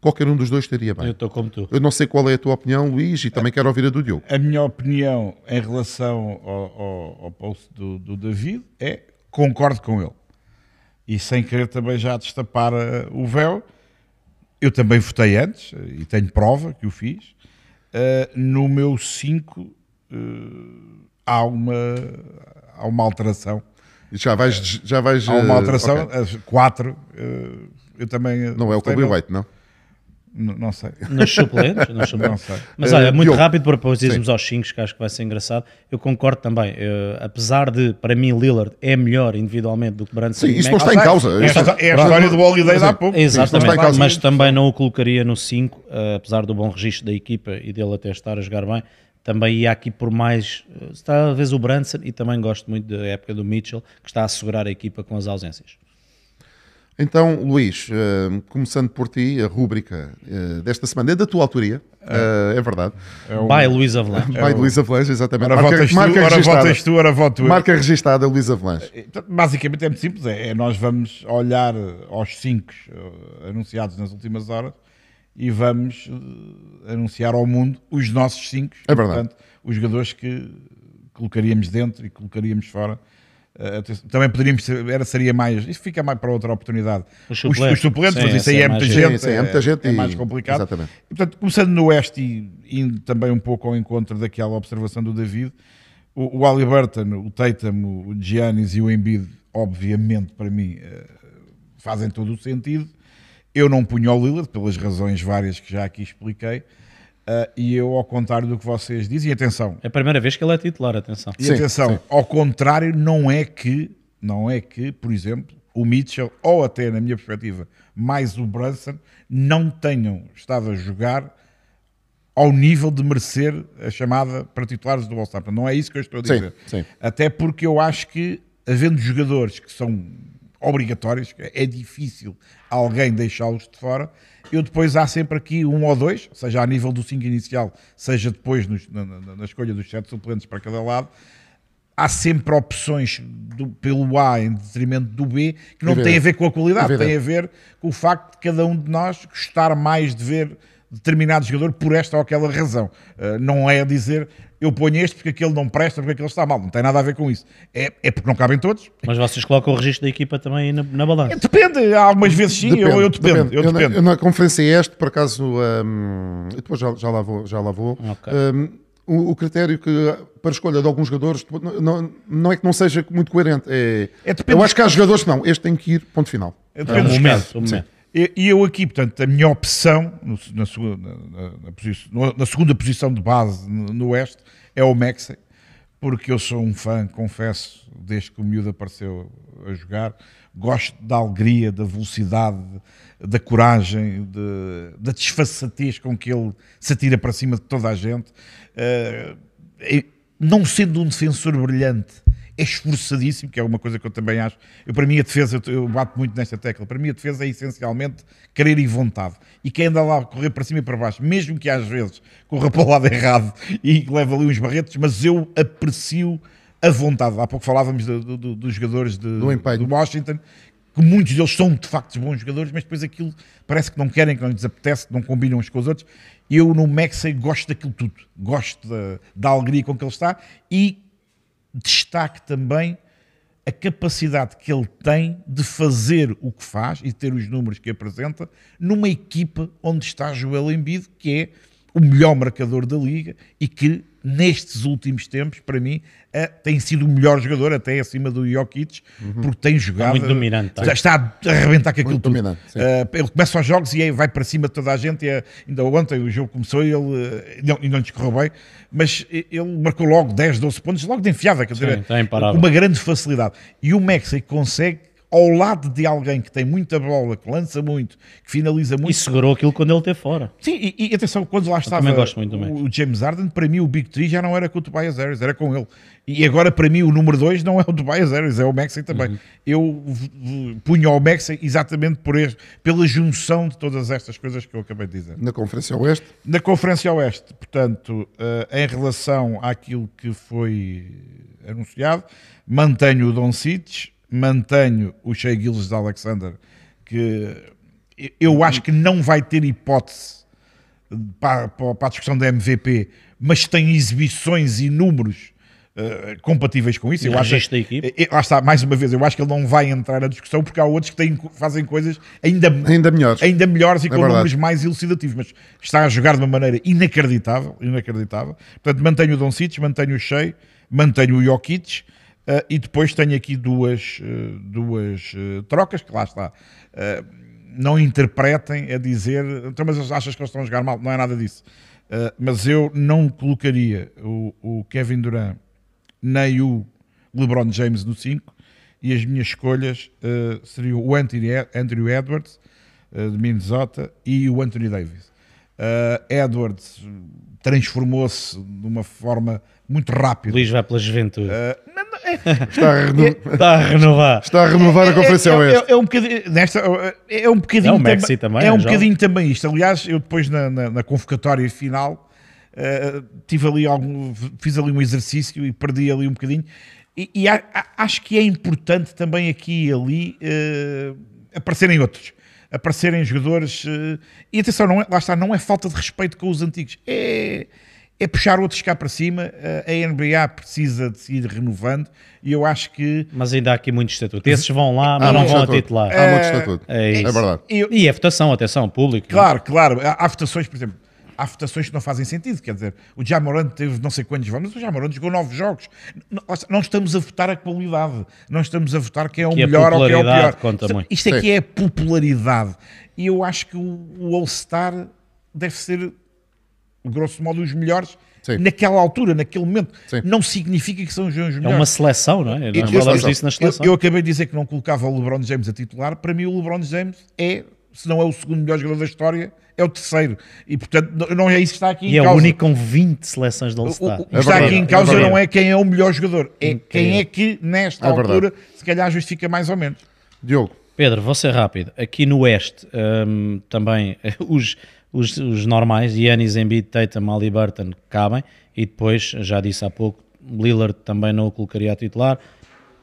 qualquer um dos dois estaria bem. Eu estou como tu. Eu não sei qual é a tua opinião, Luís, e também quero ouvir a do Diogo. A minha opinião em relação ao, ao, ao post do, do David é concordo com ele. E sem querer também já destapar uh, o véu, eu também votei antes, e tenho prova que o fiz. Uh, no meu 5 uh, há, uma, há uma alteração. Já vais. Já vais há uma alteração, okay. 4. eu também. Não é o Kobe White, não? N não sei. Nos suplentes? Nos suplentes. Não sei. Mas olha, muito rápido para depois irmos aos 5, que acho que vai ser engraçado. Eu concordo também. Eu, apesar de, para mim, Lillard é melhor individualmente do que Brunson. Sim, isto não está em causa. É, Isto- é a história do Holiday há pouco. Exatamente, mas também não o colocaria no 5, eh, apesar do bom registro da equipa e dele até estar a jogar bem. Também ia aqui por mais, eh, talvez o Brunson e também gosto muito da época do Mitchell, que está a assegurar a equipa com as ausências. Então, Luís, eh, começando por ti, a rúbrica eh, desta semana é da tua autoria, eh, é verdade. By Luís Avelange. Vai de Luísa Velange, exatamente. Ora votas tu, ora registada. votas tu, ora voto eu. Marca registada, Luísa Velange. Portanto, Basicamente é muito simples, é, é nós vamos olhar aos 5 anunciados nas últimas horas e vamos anunciar ao mundo os nossos 5, É verdade. os jogadores que colocaríamos dentro e colocaríamos fora. Eh, também poderíamos ser, era, seria mais, isso fica mais para outra oportunidade. Os suplentes. os suplentes, Sim, mas isso aí é é muita mais- gente, Sim, sim, é muita gente é e- mais complicado. Exatamente. E, portanto, começando no Oeste e indo também um pouco ao encontro daquela observação do David, o, o Halliburton, o Tatum, o Giannis e o Embiid, obviamente, para mim, eh, fazem todo o sentido. Eu não punho ao Lillard, pelas razões várias que já aqui expliquei, eh, e eu, ao contrário do que vocês dizem, e atenção, É a primeira vez que ele é titular, atenção. e Sim, atenção, sim. ao contrário, não é que, não é que, por exemplo, o Mitchell, ou até na minha perspectiva, mais o Brunson, não tenham estado a jogar ao nível de merecer a chamada para titulares do All-Star. Não é isso que eu estou a Sim, dizer. sim. Até porque eu acho que, havendo jogadores que são obrigatórios, é difícil alguém deixá-los de fora. Eu depois há sempre aqui um ou dois, seja a nível do 5 inicial, seja depois nos- na, na- na escolha dos sete suplentes para cada lado. Há sempre opções do- pelo A em detrimento do B que não Evidente. têm a ver com a qualidade, Evidente. têm a ver com o facto de cada um de nós gostar mais de ver determinado jogador por esta ou aquela razão. Uh, não é dizer eu ponho este porque aquele não presta, porque aquele está mal. Não tem nada a ver com isso. É, é porque não cabem todos. Mas vocês colocam o registro da equipa também na, na balança. Depende, há algumas vezes sim, eu, eu dependo. Eu Eu na- dependo. eu na conferência este, por acaso, e depois já, já lá vou. Já lá vou Ok. hum, o, o critério que para a escolha de alguns jogadores não, não- não é que não seja muito coerente. É, É, depende eu acho que há jogadores que não. Este tem que ir, ponto final. É, É depende dos momento, casos. momento. E eu aqui, portanto, a minha opção na, na- na- na segunda posição de base no, no Oeste é o Maxey, porque eu sou um fã, confesso, desde que o miúdo apareceu a jogar. Gosto da alegria, da velocidade, da coragem, de- da desfaçatez com que ele se atira para cima de toda a gente. E não sendo um defensor brilhante, é esforçadíssimo, que é uma coisa que eu também acho. Eu, para mim, a defesa, eu- bato muito nesta tecla, para mim, a defesa é essencialmente querer e vontade. E quem anda lá a correr para cima e para baixo, mesmo que às vezes corra para o lado errado e leve ali uns barretos, mas eu aprecio a vontade. Há pouco falávamos do- do- do- dos jogadores de, Do Washington, que muitos deles são de facto bons jogadores, mas depois aquilo parece que não querem, que não lhes apetece, que não combinam uns com os outros. Eu no Maxey gosto daquilo tudo, gosto da, da alegria com que ele está e destaque também a capacidade que ele tem de fazer o que faz e ter os números que apresenta numa equipa onde está Joel Embiid, que é o melhor marcador da liga e que nestes últimos tempos, para mim, eh, tem sido o melhor jogador, até acima do Jokic, porque tem jogado... muito dominante, tá? Já está a arrebentar com aquilo Muito tudo. dominante, sim. Eh, ele começa os jogos e aí vai para cima de toda a gente. E, é- ainda ontem o jogo começou e ele eh, não, e não lhes correu bem, mas ele marcou logo 10, 12 pontos, logo de enfiada, quer dizer, imparável. com uma grande facilidade. E o Maxey consegue ao lado de alguém que tem muita bola, que lança muito, que finaliza muito. E segurou aquilo quando ele esteve fora. Sim, e, e atenção, quando lá estava também gosto muito do o James Harden, para mim o Big Three já não era com o Tobias Harris, era com ele. E agora para mim o número 2 não é o Tobias Harris, é o Maxey também. Uhum. Eu punho ao Maxey exatamente por este, pela junção de todas estas coisas que eu acabei de dizer. Na Conferência Oeste, Na Conferência Oeste, portanto, eh, em relação àquilo que foi anunciado, mantenho o Don Cic, mantenho o Shea Gilles de Alexander, que eu acho que não vai ter hipótese para, para a discussão da MVP, mas tem exibições e números eh, compatíveis com isso. E Eu acho, da equipe. eh, lá está, mais uma vez, eu acho que ele não vai entrar na discussão porque há outros que têm, fazem coisas ainda, ainda melhores. ainda melhores e É com verdade. números mais elucidativos, mas está a jogar de uma maneira inacreditável, inacreditável. Portanto, mantenho o Doncic, mantenho o Shea, mantenho o Jokic eh, e depois tenho aqui duas, eh, duas eh, trocas que lá está. Não interpretem a dizer, então, mas achas que eles estão a jogar mal? Não é nada disso. Mas eu não colocaria o, o Kevin Durant nem o LeBron James no 5 e as minhas escolhas seriam o Anthony, Andrew Edwards de Minnesota e o Anthony Davis. Edwards transformou-se de uma forma muito rápida. Luís vai pela juventude. É- Está a, reno- Está a renovar. está a renovar a Conferência é, é, Oeste. é, é um bocadinho, nesta, é um bocadinho, É o Maxi também, é é um jovem. bocadinho também isto. Aliás, eu depois na, na, na convocatória final eh, tive ali algum, fiz ali um exercício e perdi ali um bocadinho. E, e a- a- acho que é importante também aqui e ali eh, aparecerem outros. Aparecerem jogadores. eh, e atenção, não é, lá está, não é falta de respeito com os antigos. É, é puxar outros cá para cima. Eh, a NBA precisa de se ir renovando e eu acho que Mas ainda há aqui muito estatuto. Esses vão lá, mas Há não vão a estatuto. titular. Há muito estatuto. É isso. É verdade. eu, E a votação, atenção, público. Claro, claro. Há, votações, por exemplo, há votações que não fazem sentido. Quer dizer, o Jamorant teve não sei quantos votos, mas o Jamorant jogou nove jogos. Não, estamos a votar a qualidade, não estamos a votar quem é o a melhor ou quem é o pior. conta isto, isto aqui Sim. é popularidade. E eu acho que o, o All-Star deve ser, grosso modo, os melhores. Sim. Naquela altura, naquele momento, Sim. não significa que são os melhores. É uma seleção, não é? Nós Eu- falamos eu- disso na Eu, seleção. eu acabei de dizer que não colocava o LeBron James a titular. Para mim, o LeBron James é, se não é o segundo melhor jogador da história, é o terceiro. E portanto, não- é isso que está aqui E em é o causa. único com 20 seleções de O, o- All-Star. o que É está verdade, aqui em é causa verdade. não é quem é o melhor jogador, é quem é que, nesta É altura, se calhar justifica mais ou menos. Diogo, Pedro, vou ser rápido. Aqui no Oeste, hum, também os, os, os normais, Yannis, Embiid, Tatum, Halliburton, cabem. E depois, já disse há pouco, Lillard também não o colocaria a titular.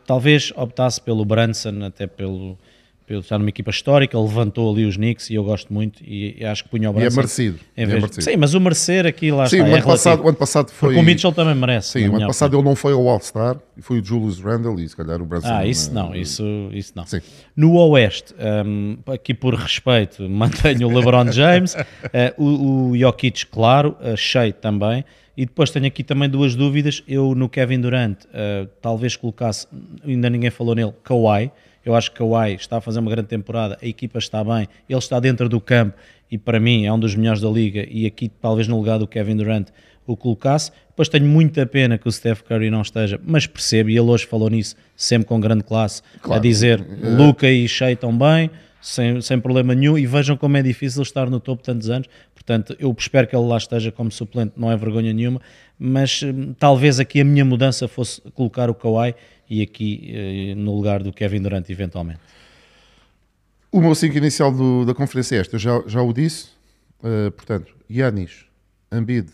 Talvez optasse pelo Branson, até pelo, pelo estar numa equipa histórica. Levantou ali os Knicks e eu gosto muito. E, acho que punha o e é merecido. em é merecido. Sim, mas o merecer aqui lá Sim, está. o, é passado, o ano passado foi. Porque o Mitchell também merece. Sim, o ano passado opinião. ele não foi ao All-Star e foi o Julius Randle e se calhar o Branson. Ah, isso eh, não, isso, isso não. Sim. No Oeste, hum, aqui por respeito, mantenho o LeBron James, eh, o, o Jokic, claro, a Shea também, e depois tenho aqui também duas dúvidas. Eu no Kevin Durant, eh, talvez colocasse, ainda ninguém falou nele, Kawhi. Eu acho que Kawhi está a fazer uma grande temporada, a equipa está bem, ele está dentro do campo e para mim é um dos melhores da liga. E aqui, talvez no lugar do Kevin Durant, o colocasse. Depois tenho muita pena que o Steph Curry não esteja, mas percebo, e ele hoje falou nisso, sempre com grande classe, a Claro. dizer Luca e Shea estão bem, sem, sem problema nenhum, e vejam como é difícil estar no topo tantos anos. Portanto, eu espero que ele lá esteja como suplente, não é vergonha nenhuma, mas hum, talvez aqui a minha mudança fosse colocar o Kawhi e aqui eh, no lugar do Kevin Durant, eventualmente. O meu 5 inicial do- da conferência é esta, já, já o disse. Eh, portanto, Yanis, Embiid,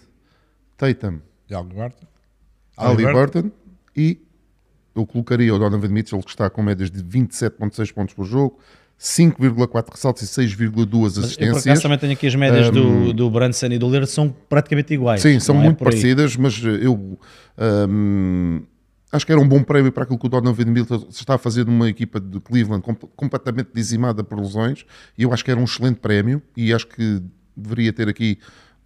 Tatum, De Halliburton. Halliburton e eu colocaria o Donovan Mitchell, que está com médias de 27,6 pontos por jogo, 5,4 ressaltos e 6,2 Eu por assistências. acaso também tenho aqui as médias do, do Brunson e do Lillard, são praticamente iguais. Sim, são é muito parecidas, mas eu hum, acho que era um bom prémio para aquilo que o Donovan Mitchell está a fazer numa equipa de Cleveland com- completamente dizimada por lesões, e eu acho que era um excelente prémio, e acho que deveria ter aqui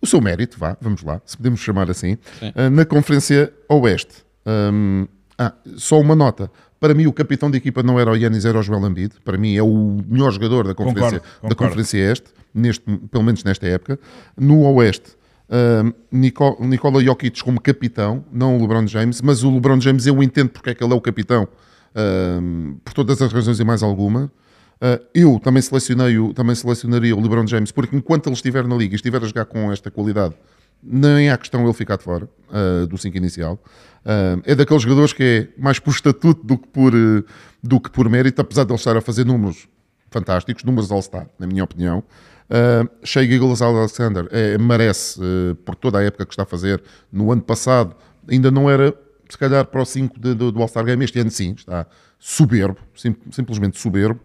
o seu mérito, vá, vamos lá, se podemos chamar assim, Ah, na Conferência Oeste. Hum, ah, só uma nota. Para mim, o capitão da equipa não era o Yanis, era o Joel Embiid. Para mim, é o melhor jogador da Conferência, Concordo, da concordo. conferência Este, neste, pelo menos nesta época. No Oeste, Nico, Nikola Jokic como capitão, não o LeBron James, mas o LeBron James eu entendo porque é que ele é o capitão uh, por todas as razões e mais alguma. Uh, eu também, selecionei o, também selecionaria o LeBron James, porque enquanto ele estiver na liga e estiver a jogar com esta qualidade, nem há questão ele ficar de fora uh, do 5 inicial. Uh, é daqueles jogadores que é mais por estatuto do que por, uh, do que por mérito, apesar de ele estar a fazer números fantásticos, números All-Star, na minha opinião. Uh, Shea Gilles Alexander é, merece, por toda a época que está a fazer, no ano passado ainda não era, se calhar, para o 5 do, All-Star Game, este ano sim, está soberbo, sim, simplesmente soberbo.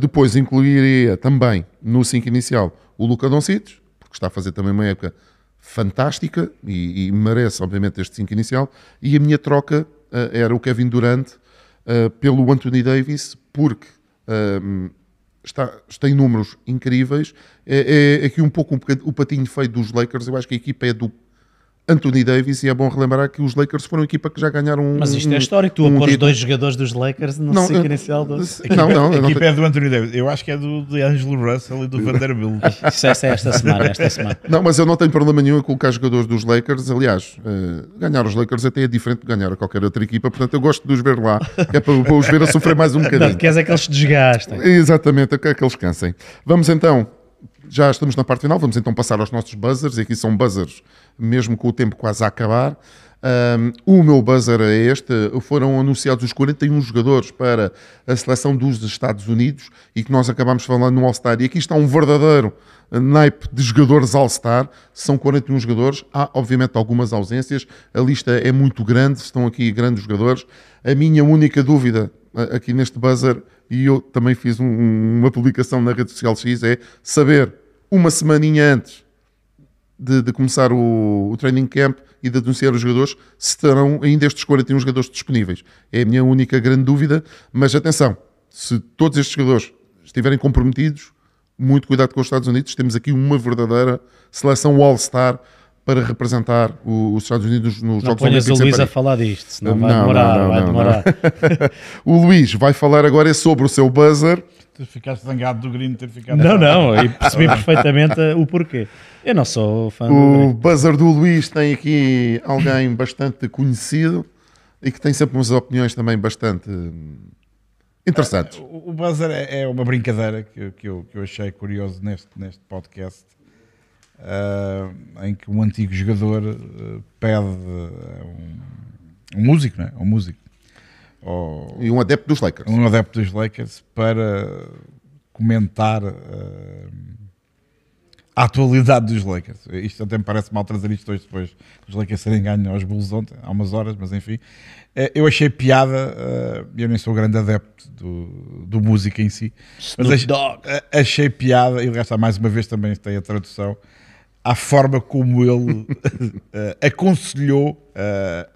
depois incluiria também no 5 inicial o Luca Doncic, porque está a fazer também uma época fantástica e, e, merece, obviamente, este 5 inicial. E a minha troca uh, era o Kevin Durant uh, pelo Anthony Davis, porque uh, está, tem números incríveis. É, é aqui um pouco o patinho feio dos Lakers. Eu acho que a equipa é do Anthony Davis, e é bom relembrar que os Lakers foram a equipa que já ganharam um. Mas isto é histórico, tu um após dois jogadores dos Lakers no ciclo inicial do. A não, não, a equipa é do Anthony Davis, eu acho que é do de Angelo Russell e do Vanderbilt. Isso é esta semana, esta semana. Não, mas eu não tenho problema nenhum em colocar jogadores dos Lakers. Aliás, uh, ganhar os Lakers até é diferente de ganhar a qualquer outra equipa, portanto eu gosto de os ver lá, é para, para os ver a sofrer mais um bocadinho. Não, queres é que eles se desgastem. Exatamente, é que eles cansem. Vamos então já estamos na parte final, vamos então passar aos nossos buzzers, e aqui são buzzers mesmo com o tempo quase a acabar. Um, o meu buzzer é este: foram anunciados os 41 jogadores para a seleção dos Estados Unidos e que nós acabamos falando no All-Star. E aqui está um verdadeiro naipe de jogadores All-Star. São 41 jogadores, há obviamente algumas ausências, a lista é muito grande, estão aqui grandes jogadores. A minha única dúvida aqui neste buzzer, e eu também fiz um, uma publicação na rede social X, é saber uma semaninha antes de, de começar o, o, training camp e de anunciar os jogadores se estarão ainda estes 41 jogadores disponíveis. É a minha única grande dúvida, mas atenção, se todos estes jogadores estiverem comprometidos, muito cuidado com os Estados Unidos, temos aqui uma verdadeira seleção All-Star para representar os Estados Unidos nos não Jogos Olímpicos. Não o Luís a falar disto, senão vai não, demorar, não, vai demorar. o Luís vai falar agora sobre o seu buzzer. Tu ficaste zangado do Green ter ficado... Não, não, e percebi perfeitamente o porquê. Eu não sou fã O buzzer do Luís tem aqui alguém bastante conhecido e que tem sempre umas opiniões também bastante interessantes. O, o buzzer é, é, uma brincadeira que, que, eu, que eu achei curioso neste, neste podcast, uh, em que um antigo jogador uh, pede um, um, músico, não é? Um músico. Ou, e um adepto dos Lakers. Um adepto dos Lakers para comentar... Uh, a atualidade dos Lakers. Isto até me parece mal trazer isto hoje depois dos Lakers serem ganhos aos Bulls ontem, há umas horas, mas enfim. Eh, eu achei piada, eh, eu nem sou grande adepto do, do música em si, mas achei, achei piada, e o resto mais uma vez também tem a tradução, à forma como ele aconselhou a,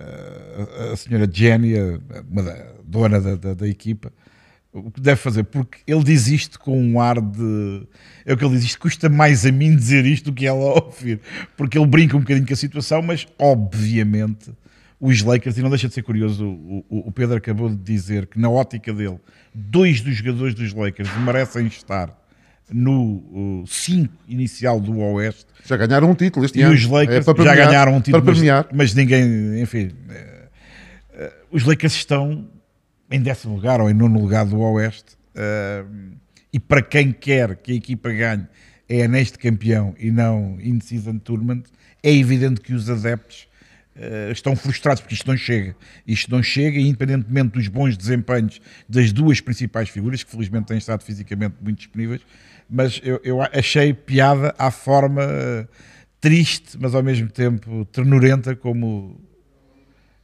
a, a, senhora Jenny, a, a dona da, da, da equipa, o que deve fazer, porque ele diz isto com um ar de. É o que ele diz, isto custa mais a mim dizer isto do que ela ouvir, porque ele brinca um bocadinho com a situação, mas obviamente os Lakers, e não deixa de ser curioso, o, o, o Pedro acabou de dizer que na ótica dele, dois dos jogadores dos Lakers merecem estar no 5 inicial do Oeste. Já ganharam um título este e ano. E os Lakers é já ganharam um título, mas, mas, ninguém, enfim, eh, eh, os Lakers estão em décimo lugar ou em nono lugar do Oeste. Uh, e para quem quer que a equipa ganhe é neste campeão e não in season tournament, é evidente que os adeptos uh, estão frustrados porque isto não chega. Isto não chega, independentemente dos bons desempenhos das duas principais figuras, que felizmente têm estado fisicamente muito disponíveis, mas eu, eu achei piada à forma uh, triste, mas ao mesmo tempo ternurenta como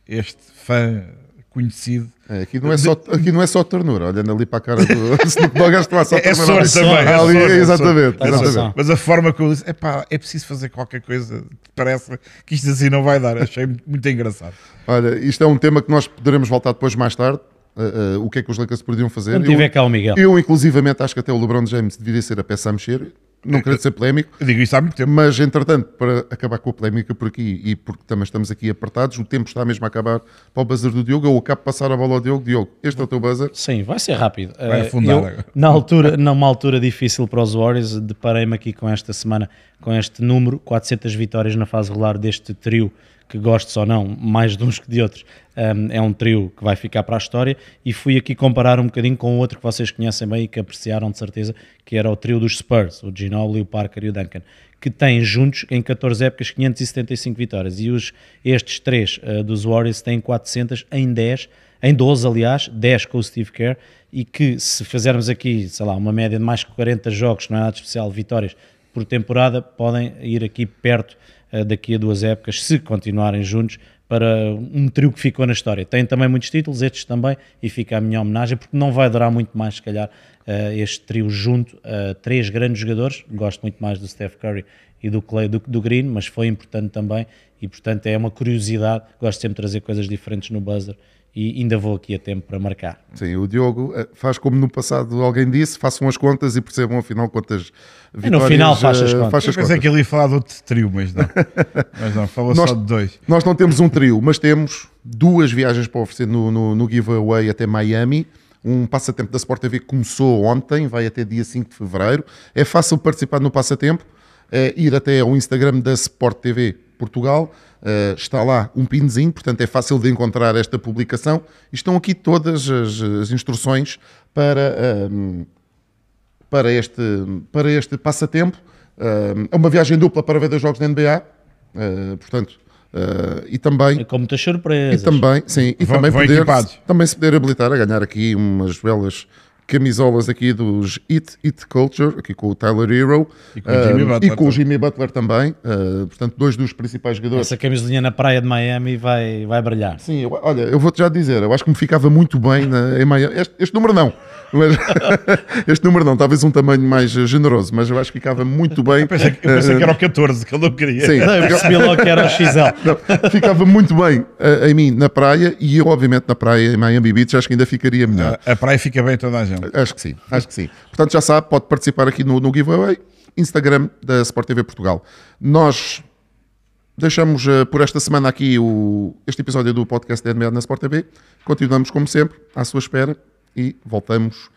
este fã conhecido. É, aqui, não é só, aqui não é só ternura, olhando ali para a cara do Snoop Dogg, acho que lá só é ternura. É sorte também. É ali, sorte, exatamente, é exatamente. Mas a forma que eu disse, epá, é preciso fazer qualquer coisa, parece que isto assim não vai dar, achei muito engraçado. Olha, isto é um tema que nós poderemos voltar depois mais tarde, Uh, uh, o que é que os Lakers poderiam fazer. Quando tiver cá o Miguel. Eu, inclusivamente, acho que até o LeBron James deveria ser a peça a mexer não quero ser polémico. Eu digo isso há muito tempo. Mas, entretanto, para acabar com a polémica por aqui e porque também estamos aqui apertados, o tempo está mesmo a acabar para o buzzer do Diogo. Eu acabo de passar a bola ao Diogo. Diogo, este é o teu buzzer. Sim, vai ser rápido. Vai afundar eu, agora. Na altura, numa altura difícil para os Warriors, deparei-me aqui com esta semana, com este número, 400 vitórias na fase regular deste trio que gostes ou não, mais de uns que de outros, um, é um trio que vai ficar para a história. E fui aqui comparar um bocadinho com outro que vocês conhecem bem e que apreciaram de certeza, que era o trio dos Spurs, o Ginobili, o Parker e o Duncan, que têm juntos em 14 épocas 575 vitórias. E os, estes três uh, dos Warriors têm 400 em 10, em 12, aliás, 10 com o Steve Kerr. E que se fizermos aqui, sei lá, uma média de mais que 40 jogos, não é nada especial, vitórias por temporada, podem ir aqui perto daqui a duas épocas, se continuarem juntos, para um trio que ficou na história. Tem também muitos títulos, estes também, e fica a minha homenagem, porque não vai durar muito mais, se calhar, uh, este trio junto a três grandes jogadores. Gosto muito mais do Steph Curry e do Clay do, do Green, mas foi importante também, e portanto é uma curiosidade. Gosto sempre de trazer coisas diferentes no buzzer e ainda vou aqui a tempo para marcar. Sim, o Diogo eh, faz como no passado alguém disse, façam as contas e percebam afinal quantas vitórias... no final faz as contas. Faz as Eu pensei que ele ia falar de outro trio, mas não. mas não, fala nós, só de dois. Nós não temos um trio, mas temos duas viagens para oferecer no, no, no giveaway até Miami. Um passatempo da Sport TV que começou ontem, vai até dia 5 de Fevereiro. É fácil participar no passatempo, é ir até ao Instagram da Sport TV Portugal, Uh, está lá um pinzinho, portanto é fácil de encontrar esta publicação. E estão aqui todas as, as instruções para, um, ehm, para, este, para este passatempo. Uh, é uma viagem dupla para ver dois jogos da NBA, uh, eh, portanto, Uh, e também é com muitas surpresas e também sim e também poder também se poder habilitar a ganhar aqui umas belas camisolas aqui dos It It Culture, aqui com o Tyler Hero e com, uh, o, Jimmy Butler, e com o Jimmy Butler também. Uh, portanto, dois dos principais jogadores. Essa camisolinha na praia de Miami vai, vai brilhar. Sim, eu, olha, eu vou-te já dizer, eu acho que me ficava muito bem na, em Miami. Este, este número não. Mas, este número não, talvez um tamanho mais generoso, mas eu acho que ficava muito bem. Eu pensei, eu pensei que era o 14 que ele não queria. Sim, não, eu percebi logo que era o XL. Não, ficava muito bem uh, em mim na praia e eu, obviamente, na praia em Miami Beach, acho que ainda ficaria melhor. A, a praia fica bem toda a gente. Acho que sim, acho que sim. Portanto, já sabe, pode participar aqui no, no giveaway, Instagram da Sport TV Portugal. Nós deixamos uh, por esta semana aqui o, este episódio do podcast da NBA na Sport TV. Continuamos, como sempre, à sua espera e voltamos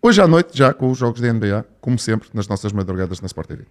hoje à noite já com os jogos da NBA, como sempre, nas nossas madrugadas na Sport TV.